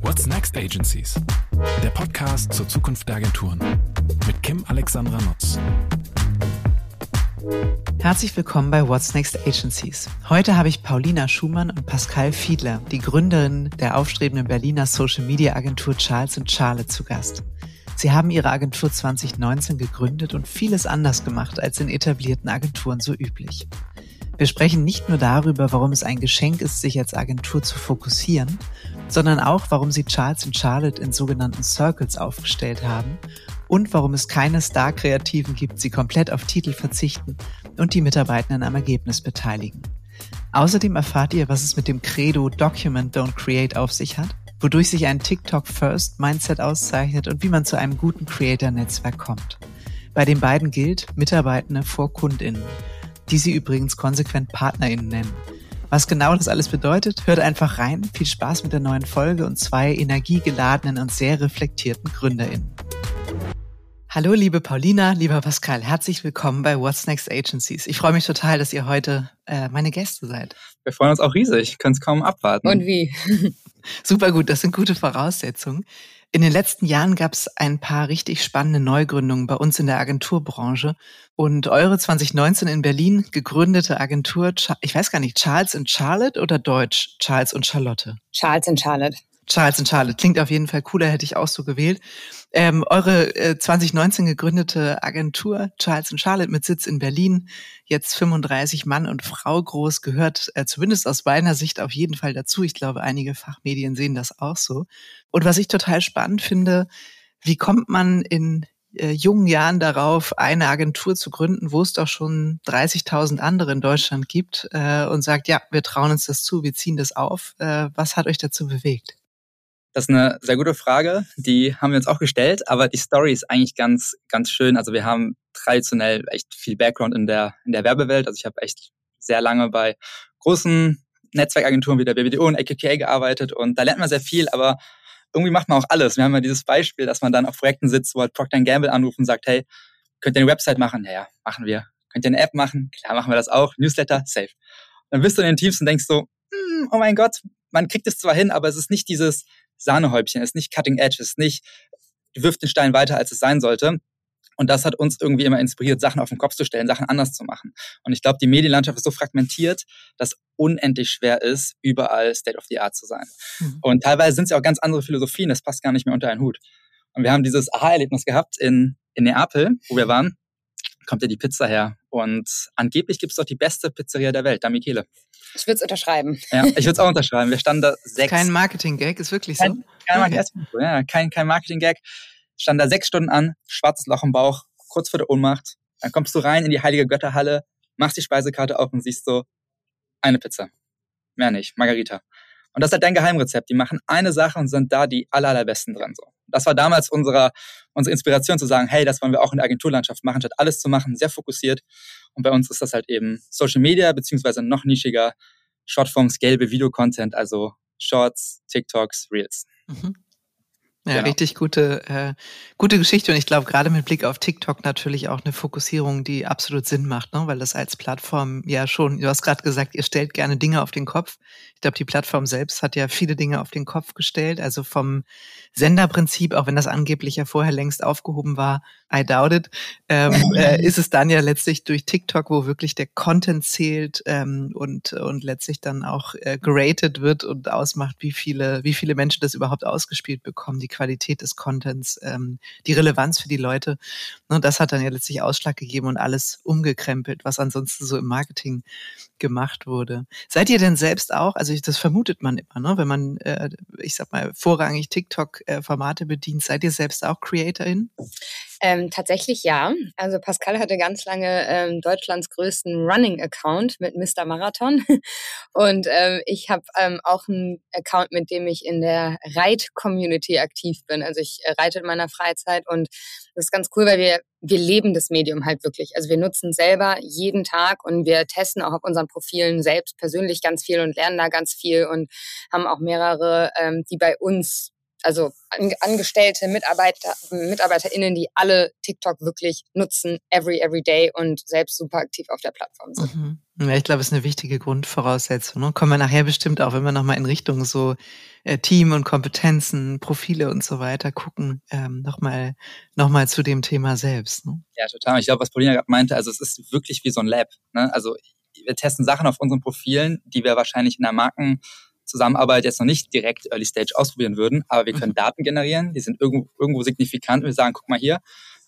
What's Next Agencies? Der Podcast zur Zukunft der Agenturen mit Kim Alexandra Nutz. Herzlich willkommen bei What's Next Agencies. Heute habe ich Paulina Schumann und Pascal Fiedler, die Gründerin der aufstrebenden Berliner Social Media Agentur Charles Charlotte zu Gast. Sie haben ihre Agentur 2019 gegründet und vieles anders gemacht als in etablierten Agenturen so üblich. Wir sprechen nicht nur darüber, warum es ein Geschenk ist, sich als Agentur zu fokussieren, sondern auch, warum sie Charles und Charlotte in sogenannten Circles aufgestellt haben und warum es keine Star-Kreativen gibt, sie komplett auf Titel verzichten und die Mitarbeitenden am Ergebnis beteiligen. Außerdem erfahrt ihr, was es mit dem Credo Document Don't Create auf sich hat, wodurch sich ein TikTok-First-Mindset auszeichnet und wie man zu einem guten Creator-Netzwerk kommt. Bei den beiden gilt Mitarbeitende vor KundInnen, die sie übrigens konsequent PartnerInnen nennen. Was genau das alles bedeutet, hört einfach rein. Viel Spaß mit der neuen Folge und zwei energiegeladenen und sehr reflektierten GründerInnen. Hallo, liebe Paulina, lieber Pascal, herzlich willkommen bei What's Next Agencies. Ich freue mich total, dass ihr heute äh, meine Gäste seid. Wir freuen uns auch riesig, können es kaum abwarten. Und wie? Super gut, das sind gute Voraussetzungen. In den letzten Jahren gab es ein paar richtig spannende Neugründungen bei uns in der Agenturbranche. Und eure 2019 in Berlin gegründete Agentur, ich weiß gar nicht, Charles and Charlotte oder Deutsch Charles und Charlotte? Charles and Charlotte. Charles and Charlotte. Klingt auf jeden Fall cooler, hätte ich auch so gewählt. Ähm, eure äh, 2019 gegründete Agentur Charles Charlotte mit Sitz in Berlin, jetzt 35 Mann und Frau groß, gehört äh, zumindest aus meiner Sicht auf jeden Fall dazu. Ich glaube, einige Fachmedien sehen das auch so. Und was ich total spannend finde, wie kommt man in äh, jungen Jahren darauf, eine Agentur zu gründen, wo es doch schon 30.000 andere in Deutschland gibt äh, und sagt, ja, wir trauen uns das zu, wir ziehen das auf. Äh, was hat euch dazu bewegt? Das ist eine sehr gute Frage. Die haben wir uns auch gestellt, aber die Story ist eigentlich ganz, ganz schön. Also wir haben traditionell echt viel Background in der, in der Werbewelt. Also ich habe echt sehr lange bei großen Netzwerkagenturen wie der BBDO und AKQA gearbeitet und da lernt man sehr viel, aber irgendwie macht man auch alles. Wir haben ja dieses Beispiel, dass man dann auf Projekten sitzt, wo halt Procter Gamble anruft und sagt, hey, könnt ihr eine Website machen? Ja, ja, machen wir. Könnt ihr eine App machen? Klar, machen wir das auch. Newsletter? Safe. dann bist du in den Teams und denkst so, hm, oh mein Gott, man kriegt es zwar hin, aber es ist nicht dieses Sahnehäubchen, es ist nicht Cutting Edge, es ist nicht, wirft den Stein weiter, als es sein sollte. Und das hat uns irgendwie immer inspiriert, Sachen auf den Kopf zu stellen, Sachen anders zu machen. Und ich glaube, die Medienlandschaft ist so fragmentiert, dass unendlich schwer ist, überall State of the Art zu sein. Mhm. Und teilweise sind es ja auch ganz andere Philosophien, das passt gar nicht mehr unter einen Hut. Und wir haben dieses Aha-Erlebnis gehabt in, in Neapel, wo wir waren, kommt ja die Pizza her. Und angeblich gibt es dort die beste Pizzeria der Welt, da Michele. Ich würde es unterschreiben. Ja, ich würde es auch unterschreiben. Wir standen da sechs. Kein Marketing-Gag, ist wirklich so. Kein, kein, okay. ja, kein, kein Marketing-Gag. Stand da sechs Stunden an, schwarzes Loch im Bauch, kurz vor der Ohnmacht. Dann kommst du rein in die heilige Götterhalle, machst die Speisekarte auf und siehst so eine Pizza. Mehr nicht, Margarita. Und das ist halt dein Geheimrezept. Die machen eine Sache und sind da die aller, allerbesten drin. So. Das war damals unsere, unsere Inspiration zu sagen, hey, das wollen wir auch in der Agenturlandschaft machen, statt alles zu machen, sehr fokussiert. Und bei uns ist das halt eben Social Media, beziehungsweise noch nischiger Shortforms, gelbe Videocontent, also Shorts, TikToks, Reels. Mhm. Ja, genau. richtig gute, äh, gute Geschichte. Und ich glaube, gerade mit Blick auf TikTok natürlich auch eine Fokussierung, die absolut Sinn macht, ne? weil das als Plattform ja schon, du hast gerade gesagt, ihr stellt gerne Dinge auf den Kopf. Ich glaube, die Plattform selbst hat ja viele Dinge auf den Kopf gestellt. Also vom Senderprinzip, auch wenn das angeblich ja vorher längst aufgehoben war, I doubt it, ähm, äh, ist es dann ja letztlich durch TikTok, wo wirklich der Content zählt ähm, und, und letztlich dann auch äh, geratet wird und ausmacht, wie viele, wie viele Menschen das überhaupt ausgespielt bekommen, die Qualität des Contents, ähm, die Relevanz für die Leute. Und das hat dann ja letztlich Ausschlag gegeben und alles umgekrempelt, was ansonsten so im Marketing gemacht wurde. Seid ihr denn selbst auch, also ich, das vermutet man immer, ne? wenn man, äh, ich sag mal, vorrangig TikTok-Formate äh, bedient, seid ihr selbst auch Creatorin? Ähm, tatsächlich ja. Also Pascal hatte ganz lange ähm, Deutschlands größten Running-Account mit Mr. Marathon. Und ähm, ich habe ähm, auch einen Account, mit dem ich in der Reit-Community aktiv bin. Also ich äh, reite in meiner Freizeit und das ist ganz cool, weil wir, wir leben das Medium halt wirklich. Also wir nutzen selber jeden Tag und wir testen auch auf unseren Profilen selbst persönlich ganz viel und lernen da ganz viel und haben auch mehrere, ähm, die bei uns also Angestellte, Mitarbeiter, MitarbeiterInnen, die alle TikTok wirklich nutzen, every, every day und selbst super aktiv auf der Plattform sind. Mhm. Ja, ich glaube, es ist eine wichtige Grundvoraussetzung. Ne? Kommen wir nachher bestimmt auch, wenn wir nochmal in Richtung so äh, Team und Kompetenzen, Profile und so weiter gucken, ähm, nochmal noch mal zu dem Thema selbst. Ne? Ja, total. Ich glaube, was Paulina gerade meinte, also es ist wirklich wie so ein Lab. Ne? Also wir testen Sachen auf unseren Profilen, die wir wahrscheinlich in der Marken Zusammenarbeit jetzt noch nicht direkt Early Stage ausprobieren würden, aber wir können mhm. Daten generieren, die sind irgendwo, irgendwo signifikant und wir sagen, guck mal hier,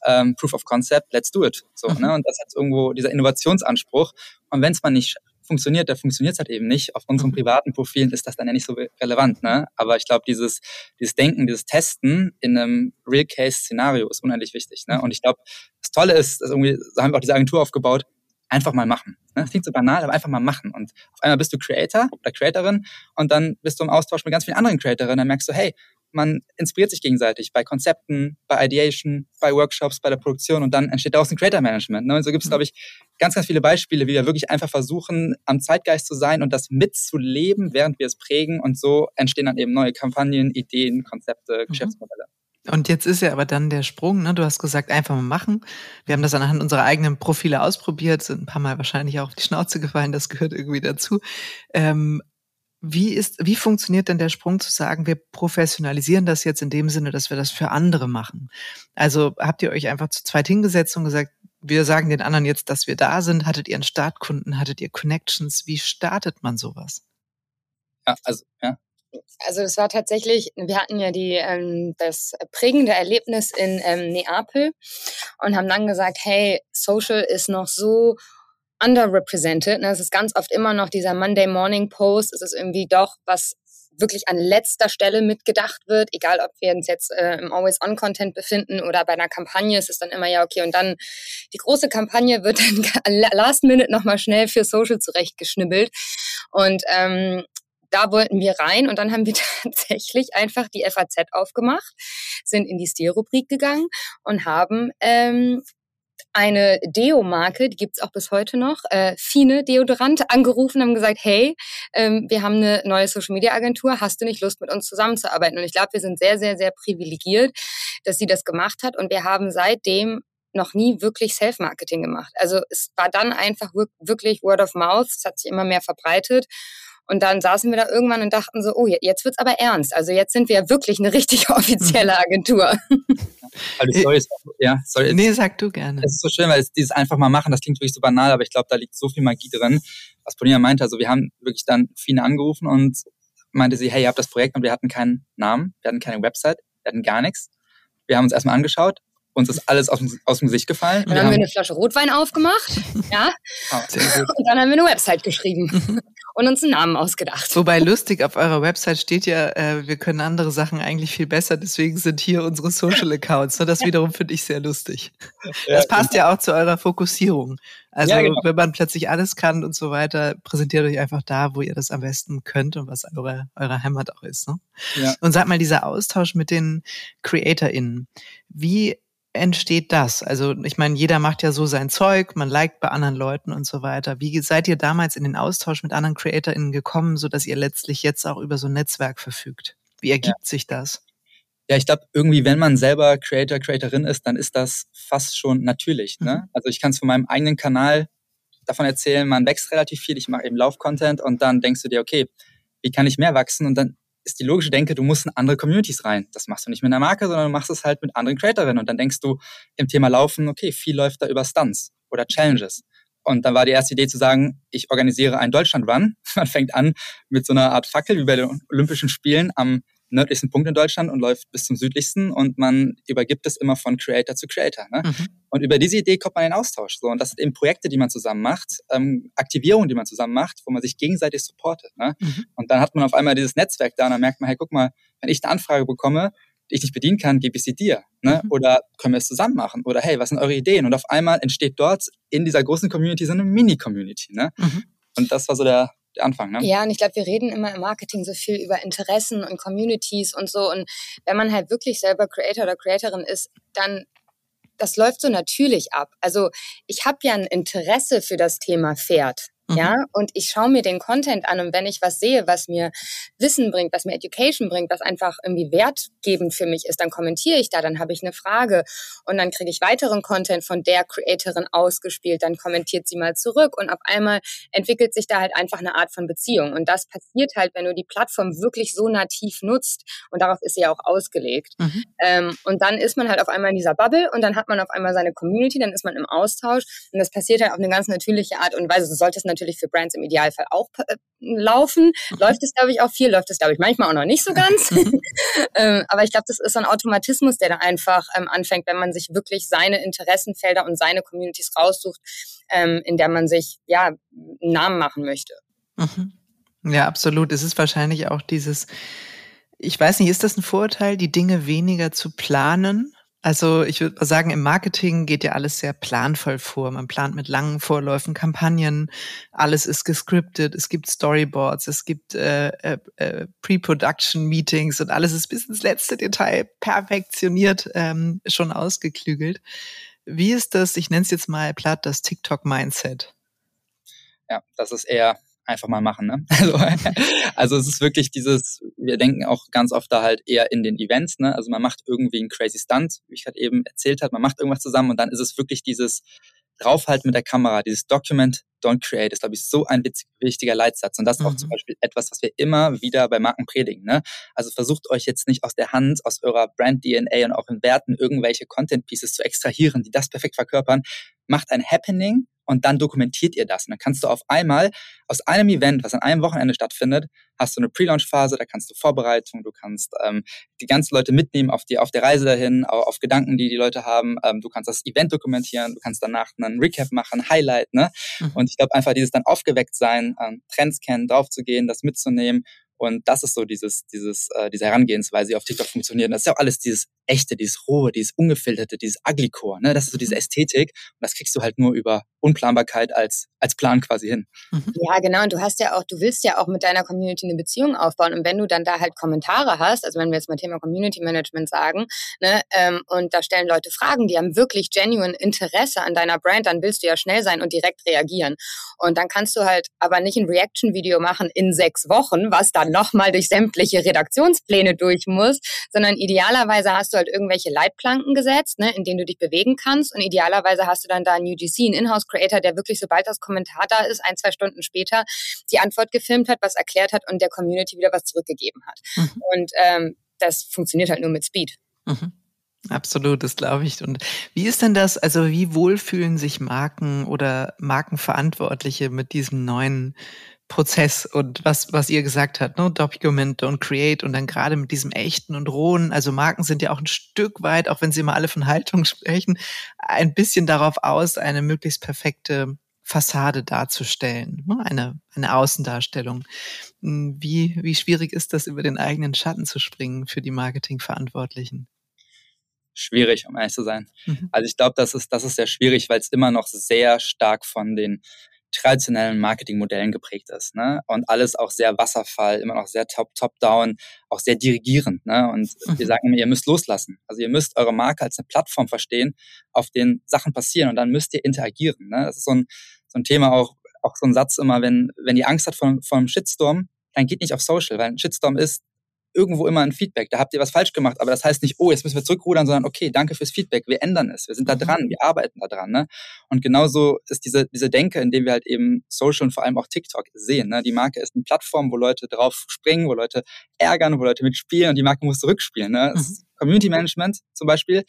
ähm, Proof of Concept, let's do it. So, mhm. ne? Und das hat irgendwo dieser Innovationsanspruch. Und wenn es mal nicht funktioniert, dann funktioniert es halt eben nicht. Auf unseren mhm. privaten Profilen ist das dann ja nicht so relevant. Ne? Aber ich glaube, dieses, dieses Denken, dieses Testen in einem Real-Case-Szenario ist unheimlich wichtig. Ne? Und ich glaube, das Tolle ist, dass irgendwie, so haben wir auch diese Agentur aufgebaut, einfach mal machen. Ne? Klingt so banal, aber einfach mal machen. Und auf einmal bist du Creator oder Creatorin und dann bist du im Austausch mit ganz vielen anderen Creatorinnen. Dann merkst du, hey, man inspiriert sich gegenseitig bei Konzepten, bei Ideation, bei Workshops, bei der Produktion und dann entsteht daraus ein Creator Management. Ne? Und so gibt es, glaube ich, ganz, ganz viele Beispiele, wie wir wirklich einfach versuchen, am Zeitgeist zu sein und das mitzuleben, während wir es prägen. Und so entstehen dann eben neue Kampagnen, Ideen, Konzepte, mhm. Und jetzt ist ja aber dann der Sprung, ne? du hast gesagt, einfach mal machen. Wir haben das anhand unserer eigenen Profile ausprobiert, sind ein paar Mal wahrscheinlich auch auf die Schnauze gefallen, das gehört irgendwie dazu. Ähm, wie ist, wie funktioniert denn der Sprung zu sagen, wir professionalisieren das jetzt in dem Sinne, dass wir das für andere machen? Also habt ihr euch einfach zu zweit hingesetzt und gesagt, wir sagen den anderen jetzt, dass wir da sind? Hattet ihr einen Startkunden? Hattet ihr Connections? Wie startet man sowas? Ja, also, ja, also es war tatsächlich, wir hatten ja die, ähm, das prägende Erlebnis in ähm, Neapel und haben dann gesagt, hey, Social ist noch so underrepresented. Ne? Es ist ganz oft immer noch dieser Monday Morning Post. Es ist irgendwie doch was wirklich an letzter Stelle mitgedacht wird, egal ob wir uns jetzt äh, im Always-On-Content befinden oder bei einer Kampagne, ist es dann immer ja okay. Und dann die große Kampagne wird dann last minute nochmal schnell für Social zurechtgeschnibbelt. Und ähm, da wollten wir rein und dann haben wir tatsächlich einfach die FAZ aufgemacht, sind in die Stil-Rubrik gegangen und haben ähm, eine Deo-Marke, die gibt's auch bis heute noch, äh, Fine Deodorant, angerufen, haben gesagt, hey, ähm, wir haben eine neue Social-Media-Agentur, hast du nicht Lust, mit uns zusammenzuarbeiten? Und ich glaube, wir sind sehr, sehr, sehr privilegiert, dass sie das gemacht hat und wir haben seitdem noch nie wirklich Self-Marketing gemacht. Also es war dann einfach wirklich Word of Mouth, es hat sich immer mehr verbreitet und dann saßen wir da irgendwann und dachten so, oh, jetzt wird's aber ernst. Also jetzt sind wir ja wirklich eine richtig offizielle. Agentur. Also, sorry, ja, sorry. Nee, sag du gerne. Es ist so schön, weil es dieses einfach mal machen, das klingt wirklich so banal, aber ich glaube, da liegt so viel Magie drin. Was Paulina meinte, also wir haben wirklich dann Fine angerufen und meinte sie, hey, ihr habt das Projekt und wir hatten keinen Namen, wir hatten keine Website, wir hatten gar nichts. Wir haben uns erstmal angeschaut, uns ist alles aus dem, aus dem Gesicht gefallen. Dann wir haben wir eine Flasche Rotwein aufgemacht, ja. Ah, und dann haben wir eine Website geschrieben und uns einen Namen ausgedacht. Wobei lustig, auf eurer Website steht ja, äh, wir können andere Sachen eigentlich viel besser, deswegen sind hier unsere Social Accounts. Das wiederum finde ich sehr lustig. Das passt ja auch zu eurer Fokussierung. Also ja, genau. wenn man plötzlich alles kann und so weiter, präsentiert euch einfach da, wo ihr das am besten könnt und was eure, eure Heimat auch ist. Ne? Ja. Und sag mal, dieser Austausch mit den CreatorInnen, wie entsteht das? Also ich meine, jeder macht ja so sein Zeug, man liked bei anderen Leuten und so weiter. Wie seid ihr damals in den Austausch mit anderen CreatorInnen gekommen, so dass ihr letztlich jetzt auch über so ein Netzwerk verfügt? Wie ergibt ja. sich das? Ja, ich glaube, irgendwie, wenn man selber Creator, Creatorin ist, dann ist das fast schon natürlich. Ne? Mhm. Also ich kann es von meinem eigenen Kanal davon erzählen, man wächst relativ viel, ich mache eben Lauf-Content und dann denkst du dir, okay, wie kann ich mehr wachsen? Und dann ist die logische Denke, du musst in andere Communities rein. Das machst du nicht mit einer Marke, sondern du machst es halt mit anderen Creatorinnen. Und dann denkst du im Thema Laufen, okay, viel läuft da über Stunts oder Challenges. Und dann war die erste Idee zu sagen, ich organisiere einen Deutschland-Run. Man fängt an mit so einer Art Fackel wie bei den Olympischen Spielen am nördlichsten Punkt in Deutschland und läuft bis zum südlichsten und man übergibt es immer von Creator zu Creator. Ne? Mhm. Und über diese Idee kommt man in den Austausch. So. Und das sind eben Projekte, die man zusammen macht, ähm, Aktivierungen, die man zusammen macht, wo man sich gegenseitig supportet. Ne? Mhm. Und dann hat man auf einmal dieses Netzwerk da und dann merkt man, hey, guck mal, wenn ich eine Anfrage bekomme, die ich nicht bedienen kann, gebe ich sie dir. Ne? Mhm. Oder können wir es zusammen machen? Oder hey, was sind eure Ideen? Und auf einmal entsteht dort in dieser großen Community so eine Mini-Community. Ne? Mhm. Und das war so der Anfang, ne? Ja, und ich glaube, wir reden immer im Marketing so viel über Interessen und Communities und so. Und wenn man halt wirklich selber Creator oder Creatorin ist, dann das läuft so natürlich ab. Also ich habe ja ein Interesse für das Thema Pferd. Mhm. Ja, und ich schaue mir den Content an und wenn ich was sehe, was mir Wissen bringt, was mir Education bringt, was einfach irgendwie wertgebend für mich ist, dann kommentiere ich da, dann habe ich eine Frage und dann kriege ich weiteren Content von der Creatorin ausgespielt, dann kommentiert sie mal zurück und auf einmal entwickelt sich da halt einfach eine Art von Beziehung und das passiert halt, wenn du die Plattform wirklich so nativ nutzt und darauf ist sie ja auch ausgelegt. Mhm. Ähm, und dann ist man halt auf einmal in dieser Bubble und dann hat man auf einmal seine Community, dann ist man im Austausch und das passiert halt auf eine ganz natürliche Art und Weise. Du solltest natürlich natürlich für Brands im Idealfall auch äh, laufen. Mhm. Läuft es, glaube ich, auch viel, läuft es, glaube ich, manchmal auch noch nicht so ganz. ähm, aber ich glaube, das ist so ein Automatismus, der da einfach ähm, anfängt, wenn man sich wirklich seine Interessenfelder und seine Communities raussucht, ähm, in der man sich ja einen Namen machen möchte. Mhm. Ja, absolut. Es ist wahrscheinlich auch dieses, ich weiß nicht, ist das ein Vorurteil, die Dinge weniger zu planen? Also ich würde sagen, im Marketing geht ja alles sehr planvoll vor. Man plant mit langen Vorläufen Kampagnen, alles ist gescriptet, es gibt Storyboards, es gibt äh, äh, äh, Pre-Production-Meetings und alles ist bis ins letzte Detail perfektioniert, ähm, schon ausgeklügelt. Wie ist das, ich nenne es jetzt mal platt, das TikTok-Mindset? Ja, das ist eher einfach mal machen. Ne? Also, also es ist wirklich dieses, wir denken auch ganz oft da halt eher in den Events. Ne? Also man macht irgendwie einen crazy Stunt, wie ich gerade eben erzählt habe, man macht irgendwas zusammen und dann ist es wirklich dieses draufhalten mit der Kamera, dieses Document, don't create, ist, glaube ich, so ein wichtiger Leitsatz. Und das ist mhm. auch zum mhm. Beispiel etwas, was wir immer wieder bei Marken predigen. Ne? Also versucht euch jetzt nicht aus der Hand, aus eurer Brand-DNA und auch in Werten irgendwelche Content-Pieces zu extrahieren, die das perfekt verkörpern. Macht ein Happening und dann dokumentiert ihr das. Und dann kannst du auf einmal aus einem Event, was an einem Wochenende stattfindet, hast du eine Pre-Launch-Phase, da kannst du Vorbereitung, du kannst ähm, die ganzen Leute mitnehmen auf, die, auf der Reise dahin, auf, Gedanken, die die Leute haben. Ähm, du kannst das Event dokumentieren, du kannst danach einen Recap machen, Highlight. Ne? Mhm. Und ich glaube einfach dieses dann aufgeweckt sein, ähm, Trends kennen, draufzugehen, das mitzunehmen und das ist so dieses, dieses, äh, diese Herangehensweise, die auf TikTok funktioniert. das ist ja auch alles dieses echte, dieses rohe, dieses ungefilterte, dieses ugly core. Ne? Das ist so diese mhm. Ästhetik. Und das kriegst du halt nur über Unplanbarkeit als, als Plan quasi hin. Mhm. Ja, genau. Und du hast ja auch, du willst ja auch mit deiner Community eine Beziehung aufbauen. Und wenn du dann da halt Kommentare hast, also wenn wir jetzt mal Thema Community Management sagen, ne, ähm, und da stellen Leute Fragen, die haben wirklich genuine Interesse an deiner Brand, dann willst du ja schnell sein und direkt reagieren. Und dann kannst du halt aber nicht ein Reaction-Video machen in sechs Wochen, was dann nochmal durch sämtliche Redaktionspläne durch muss, sondern idealerweise hast du halt irgendwelche Leitplanken gesetzt, ne, in denen du dich bewegen kannst. Und idealerweise hast du dann da einen UGC, einen Inhouse-Creator, der wirklich, sobald das Kommentar da ist, ein, zwei Stunden später die Antwort gefilmt hat, was erklärt hat und der Community wieder was zurückgegeben hat. Mhm. Und ähm, das funktioniert halt nur mit Speed. Mhm. Absolut, das glaube ich. Und wie ist denn das, also wie wohl fühlen sich Marken oder Markenverantwortliche mit diesem neuen Prozess und was, was ihr gesagt habt, ne? Document, don't create und dann gerade mit diesem echten und rohen, also Marken sind ja auch ein Stück weit, auch wenn sie immer alle von Haltung sprechen, ein bisschen darauf aus, eine möglichst perfekte Fassade darzustellen, ne? eine, eine Außendarstellung. Hm, wie, wie schwierig ist das, über den eigenen Schatten zu springen für die Marketingverantwortlichen? Schwierig, um ehrlich zu sein. Mhm. Also ich glaube, das ist, das ist sehr schwierig, weil es immer noch sehr stark von den traditionellen Marketingmodellen geprägt ist. Ne? Und alles auch sehr Wasserfall, immer noch sehr top, top-down, auch sehr dirigierend. Ne? Und wir mhm. sagen immer, ihr müsst loslassen. Also ihr müsst eure Marke als eine Plattform verstehen, auf denen Sachen passieren und dann müsst ihr interagieren. Ne? Das ist so ein, so ein Thema auch, auch so ein Satz immer, wenn, wenn ihr Angst habt vor, vor einem Shitstorm, dann geht nicht auf Social, weil ein Shitstorm ist, irgendwo immer ein Feedback. Da habt ihr was falsch gemacht, aber das heißt nicht, oh, jetzt müssen wir zurückrudern, sondern okay, danke fürs Feedback, wir ändern es, wir sind da mhm. dran, wir arbeiten da dran. Ne? Und genauso ist diese, diese Denke, in dem wir halt eben Social und vor allem auch TikTok sehen. Ne? Die Marke ist eine Plattform, wo Leute drauf springen, wo Leute ärgern, wo Leute mitspielen und die Marke muss zurückspielen. Ne? Mhm. Community Management zum Beispiel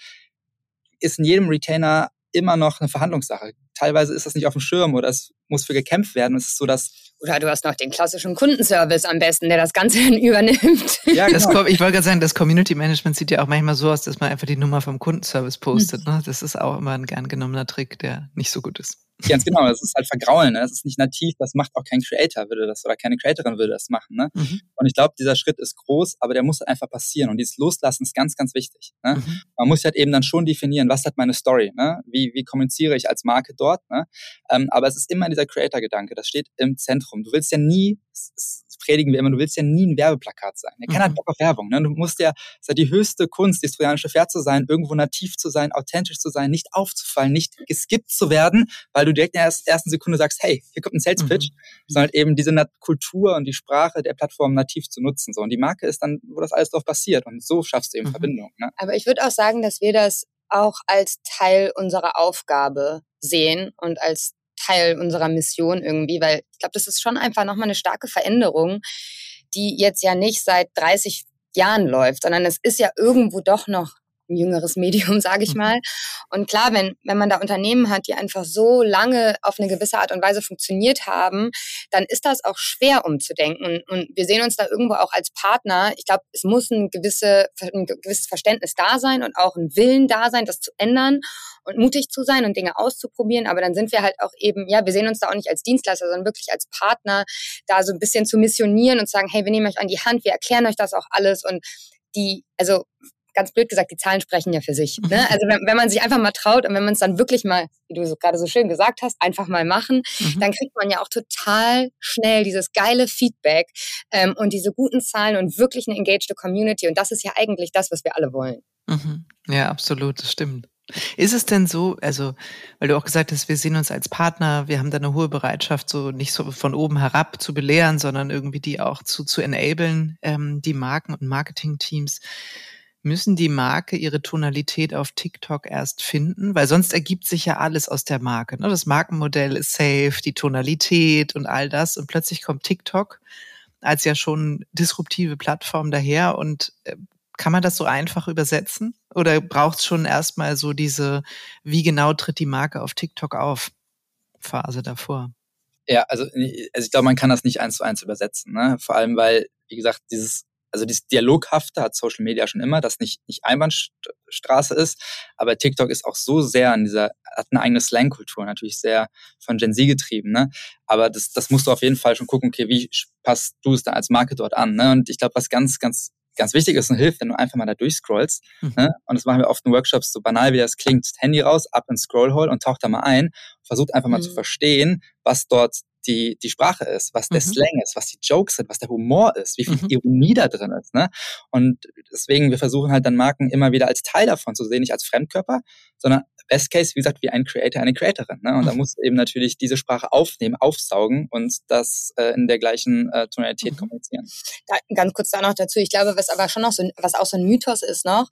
ist in jedem Retainer immer noch eine Verhandlungssache. Teilweise ist das nicht auf dem Schirm oder es muss für gekämpft werden. Es ist so, dass oder du hast noch den klassischen Kundenservice am besten, der das Ganze dann übernimmt. Ja, genau. ich wollte gerade sagen, das Community Management sieht ja auch manchmal so aus, dass man einfach die Nummer vom Kundenservice postet. Mhm. Ne? Das ist auch immer ein gern genommener Trick, der nicht so gut ist. Ganz genau, das ist halt Vergraulen, ne? das ist nicht nativ, das macht auch kein Creator würde das oder keine Creatorin würde das machen. Ne? Mhm. Und ich glaube, dieser Schritt ist groß, aber der muss halt einfach passieren und dieses Loslassen ist ganz, ganz wichtig. Ne? Mhm. Man muss halt eben dann schon definieren, was hat meine Story, ne? wie, wie kommuniziere ich als Marke dort. Ne? Ähm, aber es ist immer dieser Creator-Gedanke, das steht im Zentrum. Du willst ja nie, predigen wir immer, du willst ja nie ein Werbeplakat sein. Ja, keiner mhm. hat Bock auf Werbung. Ne? Du musst ja, es ist ja die höchste Kunst, das trojanische Pferd zu sein, irgendwo nativ zu sein, authentisch zu sein, nicht aufzufallen, nicht geskippt zu werden, weil du direkt in der ersten Sekunde sagst, hey, hier kommt ein Sales Pitch, mhm. sondern eben diese Kultur und die Sprache der Plattform nativ zu nutzen. So. Und die Marke ist dann, wo das alles drauf passiert. Und so schaffst du eben mhm. Verbindung. Ne? Aber ich würde auch sagen, dass wir das auch als Teil unserer Aufgabe sehen und als Teil unserer Mission irgendwie, weil ich glaube, das ist schon einfach nochmal eine starke Veränderung, die jetzt ja nicht seit 30 Jahren läuft, sondern es ist ja irgendwo doch noch ein jüngeres Medium, sage ich mhm. mal. Und klar, wenn, wenn man da Unternehmen hat, die einfach so lange auf eine gewisse Art und Weise funktioniert haben, dann ist das auch schwer umzudenken. Und wir sehen uns da irgendwo auch als Partner. Ich glaube, es muss ein, gewisse, ein gewisses Verständnis da sein und auch ein Willen da sein, das zu ändern und mutig zu sein und Dinge auszuprobieren. Aber dann sind wir halt auch eben, ja, wir sehen uns da auch nicht als Dienstleister, sondern wirklich als Partner, da so ein bisschen zu missionieren und zu sagen, hey, wir nehmen euch an die Hand, wir erklären euch das auch alles und die, also ganz blöd gesagt, die Zahlen sprechen ja für sich. Ne? Also wenn, wenn man sich einfach mal traut und wenn man es dann wirklich mal, wie du so, gerade so schön gesagt hast, einfach mal machen, mhm. dann kriegt man ja auch total schnell dieses geile Feedback ähm, und diese guten Zahlen und wirklich eine engaged Community. Und das ist ja eigentlich das, was wir alle wollen. Mhm. Ja, absolut, das stimmt. Ist es denn so, also, weil du auch gesagt hast, wir sehen uns als Partner, wir haben da eine hohe Bereitschaft, so nicht so von oben herab zu belehren, sondern irgendwie die auch zu, zu enablen, ähm, die Marken und Marketingteams. Müssen die Marke ihre Tonalität auf TikTok erst finden? Weil sonst ergibt sich ja alles aus der Marke. Ne? Das Markenmodell ist safe, die Tonalität und all das. Und plötzlich kommt TikTok als ja schon disruptive Plattform daher. Und äh, kann man das so einfach übersetzen? Oder braucht es schon erstmal so diese, wie genau tritt die Marke auf TikTok auf? Phase davor? Ja, also, also ich glaube, man kann das nicht eins zu eins übersetzen. Ne? Vor allem, weil, wie gesagt, dieses also dieses Dialoghafte hat Social Media schon immer, das nicht, nicht Einbahnstraße ist, aber TikTok ist auch so sehr an dieser, hat eine eigene Slangkultur, natürlich sehr von Gen Z getrieben, ne? Aber das, das musst du auf jeden Fall schon gucken, okay, wie passt du es da als Marke dort an, ne? Und ich glaube, was ganz, ganz ganz wichtig ist und hilft, wenn du einfach mal da durchscrollst. Mhm. Ne? Und das machen wir oft in Workshops, so banal wie das klingt, Handy raus, ab ins Scrollhole und taucht da mal ein, versucht einfach mal mhm. zu verstehen, was dort die, die Sprache ist, was der mhm. Slang ist, was die Jokes sind, was der Humor ist, wie viel mhm. Ironie da drin ist. Ne? Und deswegen, wir versuchen halt dann Marken immer wieder als Teil davon zu sehen, nicht als Fremdkörper, sondern Best Case, wie gesagt, wie ein Creator, eine Creatorin. Ne? Und mhm. da muss eben natürlich diese Sprache aufnehmen, aufsaugen und das äh, in der gleichen äh, Tonalität mhm. kommunizieren. Da, ganz kurz da noch dazu. Ich glaube, was aber schon noch so, was auch so ein Mythos ist noch,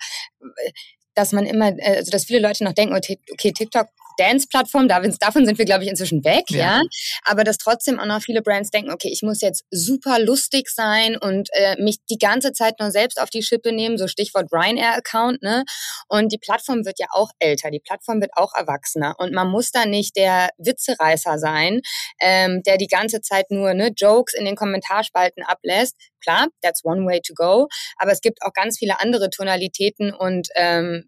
dass man immer, äh, also dass viele Leute noch denken, okay, TikTok Dance-Plattform, davon sind wir, glaube ich, inzwischen weg, ja. ja. Aber dass trotzdem auch noch viele Brands denken, okay, ich muss jetzt super lustig sein und äh, mich die ganze Zeit nur selbst auf die Schippe nehmen, so Stichwort Ryanair-Account, ne? Und die Plattform wird ja auch älter, die Plattform wird auch erwachsener und man muss da nicht der Witzereißer sein, ähm, der die ganze Zeit nur ne, Jokes in den Kommentarspalten ablässt. Klar, that's one way to go, aber es gibt auch ganz viele andere Tonalitäten und ähm,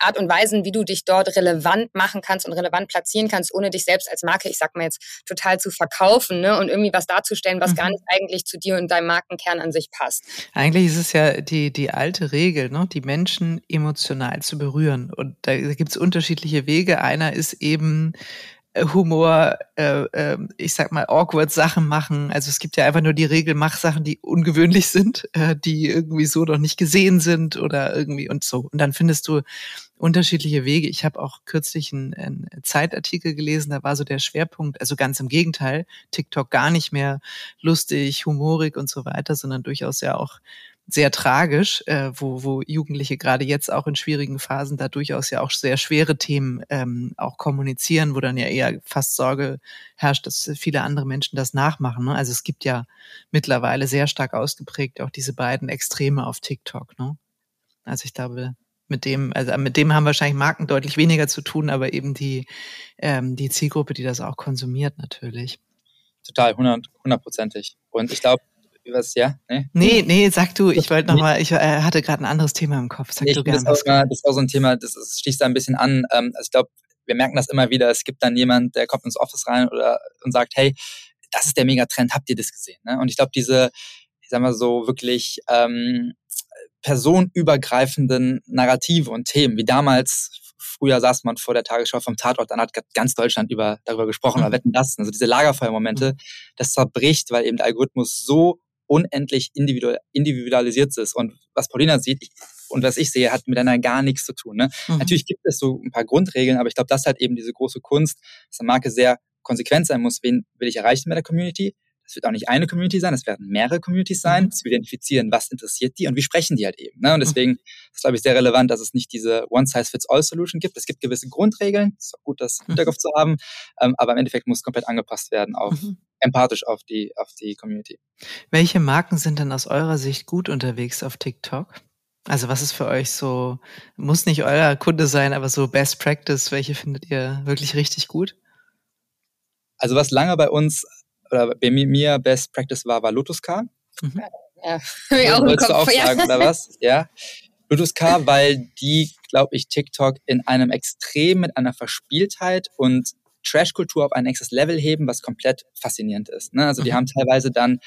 Art und Weisen, wie du dich dort relevant machen kannst und relevant platzieren kannst, ohne dich selbst als Marke, ich sag mal jetzt, total zu verkaufen ne? und irgendwie was darzustellen, was mhm. gar nicht eigentlich zu dir und deinem Markenkern an sich passt. Eigentlich ist es ja die, die alte Regel, ne? die Menschen emotional zu berühren. Und da, gibt es unterschiedliche Wege. Einer ist eben äh, Humor, äh, äh, ich sag mal, awkward Sachen machen. Also es gibt ja einfach nur die Regel, mach Sachen, die ungewöhnlich sind, äh, die irgendwie so noch nicht gesehen sind oder irgendwie und so. Und dann findest du unterschiedliche Wege. Ich habe auch kürzlich einen, einen Zeitartikel gelesen, da war so der Schwerpunkt, also ganz im Gegenteil, TikTok gar nicht mehr lustig, humorig und so weiter, sondern durchaus ja auch sehr tragisch, äh, wo, wo Jugendliche gerade jetzt auch in schwierigen Phasen da durchaus ja auch sehr schwere Themen ähm, auch kommunizieren, wo dann ja eher fast Sorge herrscht, dass viele andere Menschen das nachmachen. Ne? Also es gibt ja mittlerweile sehr stark ausgeprägt auch diese beiden Extreme auf TikTok. Ne? Also ich glaube, mit dem, also mit dem haben wahrscheinlich Marken deutlich weniger zu tun, aber eben die, ähm, die Zielgruppe, die das auch konsumiert, natürlich. Total, hundertprozentig. Und ich glaube, was, ja? Nee, nee, nee sag du. Ich wollte nochmal, ich äh, hatte gerade ein anderes Thema im Kopf. Sag nee, du gerne. Das, das ist auch so ein Thema, das, das schließt da ein bisschen an. Ähm, also ich glaube, wir merken das immer wieder. Es gibt dann jemand, der kommt ins Office rein oder und sagt, hey, das ist der Megatrend, habt ihr das gesehen? Ne? Und ich glaube, diese, ich sag mal so, wirklich ähm, personenübergreifenden Narrative und Themen, wie damals früher saß man vor der Tagesschau vom Tatort, dann hat ganz Deutschland über, darüber gesprochen, mhm. oder wetten das. Also diese Lagerfeuermomente, mhm. das zerbricht, weil eben der Algorithmus so unendlich individual, individualisiert ist. Und was Paulina sieht ich, und was ich sehe, hat miteinander gar nichts zu tun. Ne? Mhm. Natürlich gibt es so ein paar Grundregeln, aber ich glaube, das halt eben diese große Kunst, dass eine Marke sehr konsequent sein muss, wen will ich erreichen mit der Community. Es wird auch nicht eine Community sein, es werden mehrere Communities sein, mhm. zu identifizieren, was interessiert die und wie sprechen die halt eben. Ne? Und mhm. deswegen ist, glaube ich, sehr relevant, dass es nicht diese One-Size-Fits-All-Solution gibt. Es gibt gewisse Grundregeln, es ist auch gut, das im Hinterkopf zu haben, ähm, aber im Endeffekt muss komplett angepasst werden auf mhm. empathisch auf die, auf die Community. Welche Marken sind denn aus eurer Sicht gut unterwegs auf TikTok? Also was ist für euch so, muss nicht euer Kunde sein, aber so Best Practice, welche findet ihr wirklich richtig gut? Also was lange bei uns oder bei mir Best Practice war, war Lotus Car. Mhm. Ja, ja. auch Wolltest du auch sagen, ja. oder was? Ja. Lotus Car, weil die, glaube ich, TikTok in einem Extrem mit einer Verspieltheit und Trash-Kultur auf ein nächstes Level heben, was komplett faszinierend ist. Ne? Also die mhm. haben teilweise dann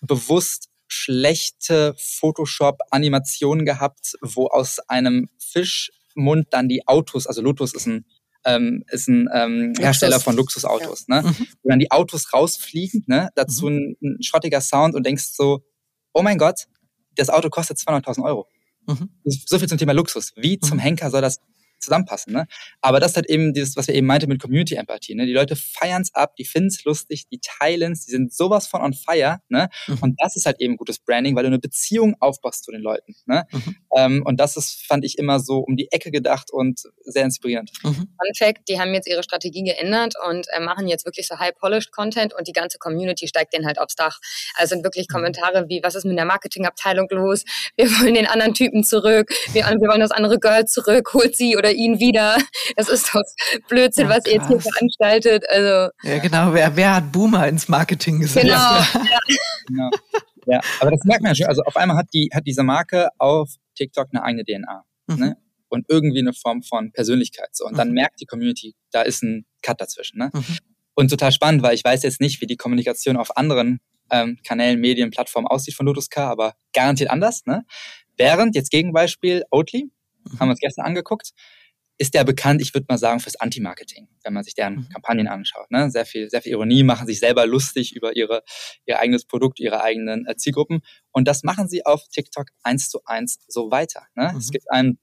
bewusst schlechte Photoshop-Animationen gehabt, wo aus einem Fischmund dann die Autos, also Lotus ist ein ähm, ist ein ähm, Hersteller von Luxusautos, ja. ne? Mhm. Wo dann die Autos rausfliegen, ne? Dazu mhm. ein, ein schrottiger Sound und denkst so, oh mein Gott, das Auto kostet 200.000 Euro. Mhm. So viel zum Thema Luxus. Wie zum mhm. Henker soll das zusammenpassen. Ne? Aber das ist halt eben dieses, was wir eben meinte mit Community-Empathie. Ne? Die Leute feiern es ab, die finden es lustig, die teilen es, die sind sowas von on fire. Ne? Mhm. Und das ist halt eben gutes Branding, weil du eine Beziehung aufbaust zu den Leuten. Ne? Mhm. Ähm, und das ist, fand ich immer so um die Ecke gedacht und sehr inspirierend. Mhm. Fun Fact, die haben jetzt ihre Strategie geändert und äh, machen jetzt wirklich so high-polished Content und die ganze Community steigt denen halt aufs Dach. Also sind wirklich mhm. Kommentare wie, was ist mit der Marketingabteilung los? Wir wollen den anderen Typen zurück, wir, wir wollen das andere Girl zurück, holt sie oder ihn wieder. Das ist doch Blödsinn, ja, was ihr jetzt hier veranstaltet. Also, ja, genau. Wer, wer hat Boomer ins Marketing gesetzt? Genau. Ja. genau. Ja, aber das merkt man ja schon. Also auf einmal hat, die, hat diese Marke auf TikTok eine eigene DNA. Mhm. Ne? Und irgendwie eine Form von Persönlichkeit. So. Und mhm. dann merkt die Community, da ist ein Cut dazwischen. Ne? Mhm. Und total spannend, weil ich weiß jetzt nicht, wie die Kommunikation auf anderen ähm, Kanälen, Medien, Plattformen aussieht von Lotus K, aber garantiert anders. Ne? Während, jetzt Gegenbeispiel, Oatly, mhm. haben wir uns gestern angeguckt, ist der bekannt, ich würde mal sagen, fürs Anti-Marketing, wenn man sich deren mhm. Kampagnen anschaut. Ne? Sehr viel, sehr viel Ironie, machen sich selber lustig über ihre, ihr eigenes Produkt, ihre eigenen äh, Zielgruppen. Und das machen sie auf TikTok eins zu eins so weiter. Ne? Mhm. Es gibt einen,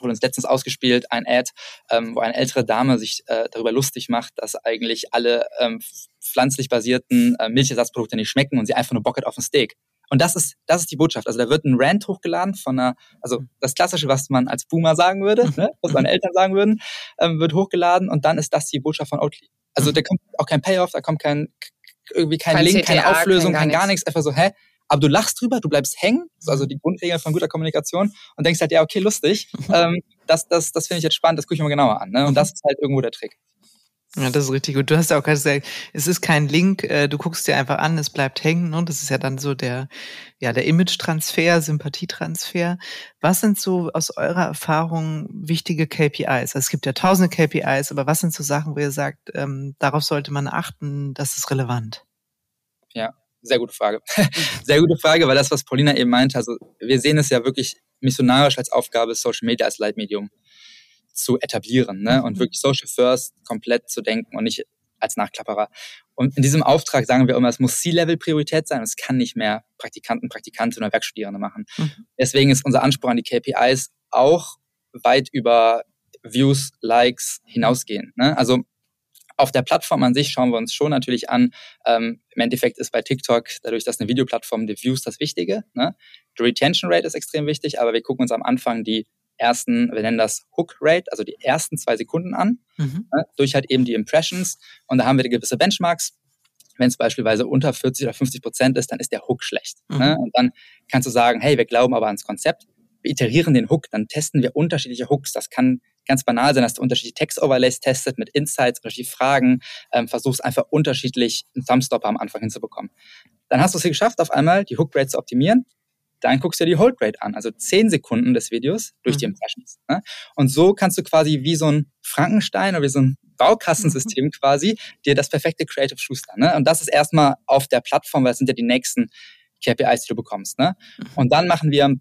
wurde uns letztens ausgespielt, ein Ad, ähm, wo eine ältere Dame sich äh, darüber lustig macht, dass eigentlich alle ähm, pflanzlich basierten äh, Milchersatzprodukte nicht schmecken und sie einfach nur Bock hat auf ein Steak. Und das ist, das ist die Botschaft. Also da wird ein Rant hochgeladen von einer, also das Klassische, was man als Boomer sagen würde, ne, was meine Eltern sagen würden, ähm, wird hochgeladen und dann ist das die Botschaft von Oatly. Also da kommt auch kein Payoff, da kommt kein, irgendwie kein, kein Link, CTA, keine Auflösung, kein gar, kein gar nichts. Einfach so, hä? Aber du lachst drüber, du bleibst hängen, also die Grundregel von guter Kommunikation und denkst halt, ja, okay, lustig. ähm, das das, das finde ich jetzt spannend, das gucke ich mir mal genauer an. Ne? Und das ist halt irgendwo der Trick. Ja, das ist richtig gut. Du hast ja auch gerade gesagt, es ist kein Link, äh, du guckst dir einfach an, es bleibt hängen und das ist ja dann so der, ja, der Image-Transfer, Sympathietransfer. Was sind so aus eurer Erfahrung wichtige KPIs? Also es gibt ja tausende KPIs, aber was sind so Sachen, wo ihr sagt, ähm, darauf sollte man achten, das ist relevant? Ja, sehr gute Frage. sehr gute Frage, weil das, was Paulina eben meint, also wir sehen es ja wirklich missionarisch als Aufgabe, Social Media als Leitmedium zu etablieren ne? und mhm. wirklich Social First komplett zu denken und nicht als Nachklapperer. Und in diesem Auftrag sagen wir immer, es muss C-Level-Priorität sein. Es kann nicht mehr Praktikanten, Praktikanten oder Werkstudierende machen. Mhm. Deswegen ist unser Anspruch an die KPIs auch weit über Views, Likes hinausgehen. Ne? Also auf der Plattform an sich schauen wir uns schon natürlich an. Ähm, Im Endeffekt ist bei TikTok, dadurch, dass eine Videoplattform, die Views das Wichtige. Ne? Die Retention Rate ist extrem wichtig, aber wir gucken uns am Anfang die ersten, wir nennen das Hook Rate, also die ersten zwei Sekunden an, mhm. ne, durch halt eben die Impressions. Und da haben wir gewisse Benchmarks. Wenn es beispielsweise unter 40 oder 50 Prozent ist, dann ist der Hook schlecht. Mhm. Ne? Und dann kannst du sagen, hey, wir glauben aber ans Konzept. Wir iterieren den Hook, dann testen wir unterschiedliche Hooks. Das kann ganz banal sein, dass du unterschiedliche Text-Overlays testet mit Insights, unterschiedliche Fragen, ähm, versuchst einfach unterschiedlich einen Thumbstopper am Anfang hinzubekommen. Dann hast du es hier geschafft, auf einmal die Hook Rate zu optimieren dann guckst du dir die Hold Rate an, also zehn Sekunden des Videos durch mhm. die Impressions. Ne? Und so kannst du quasi wie so ein Frankenstein oder wie so ein Baukastensystem mhm. quasi dir das perfekte Creative Schuster. Ne? Und das ist erstmal auf der Plattform, weil das sind ja die nächsten KPIs, die du bekommst. Ne? Mhm. Und dann machen wir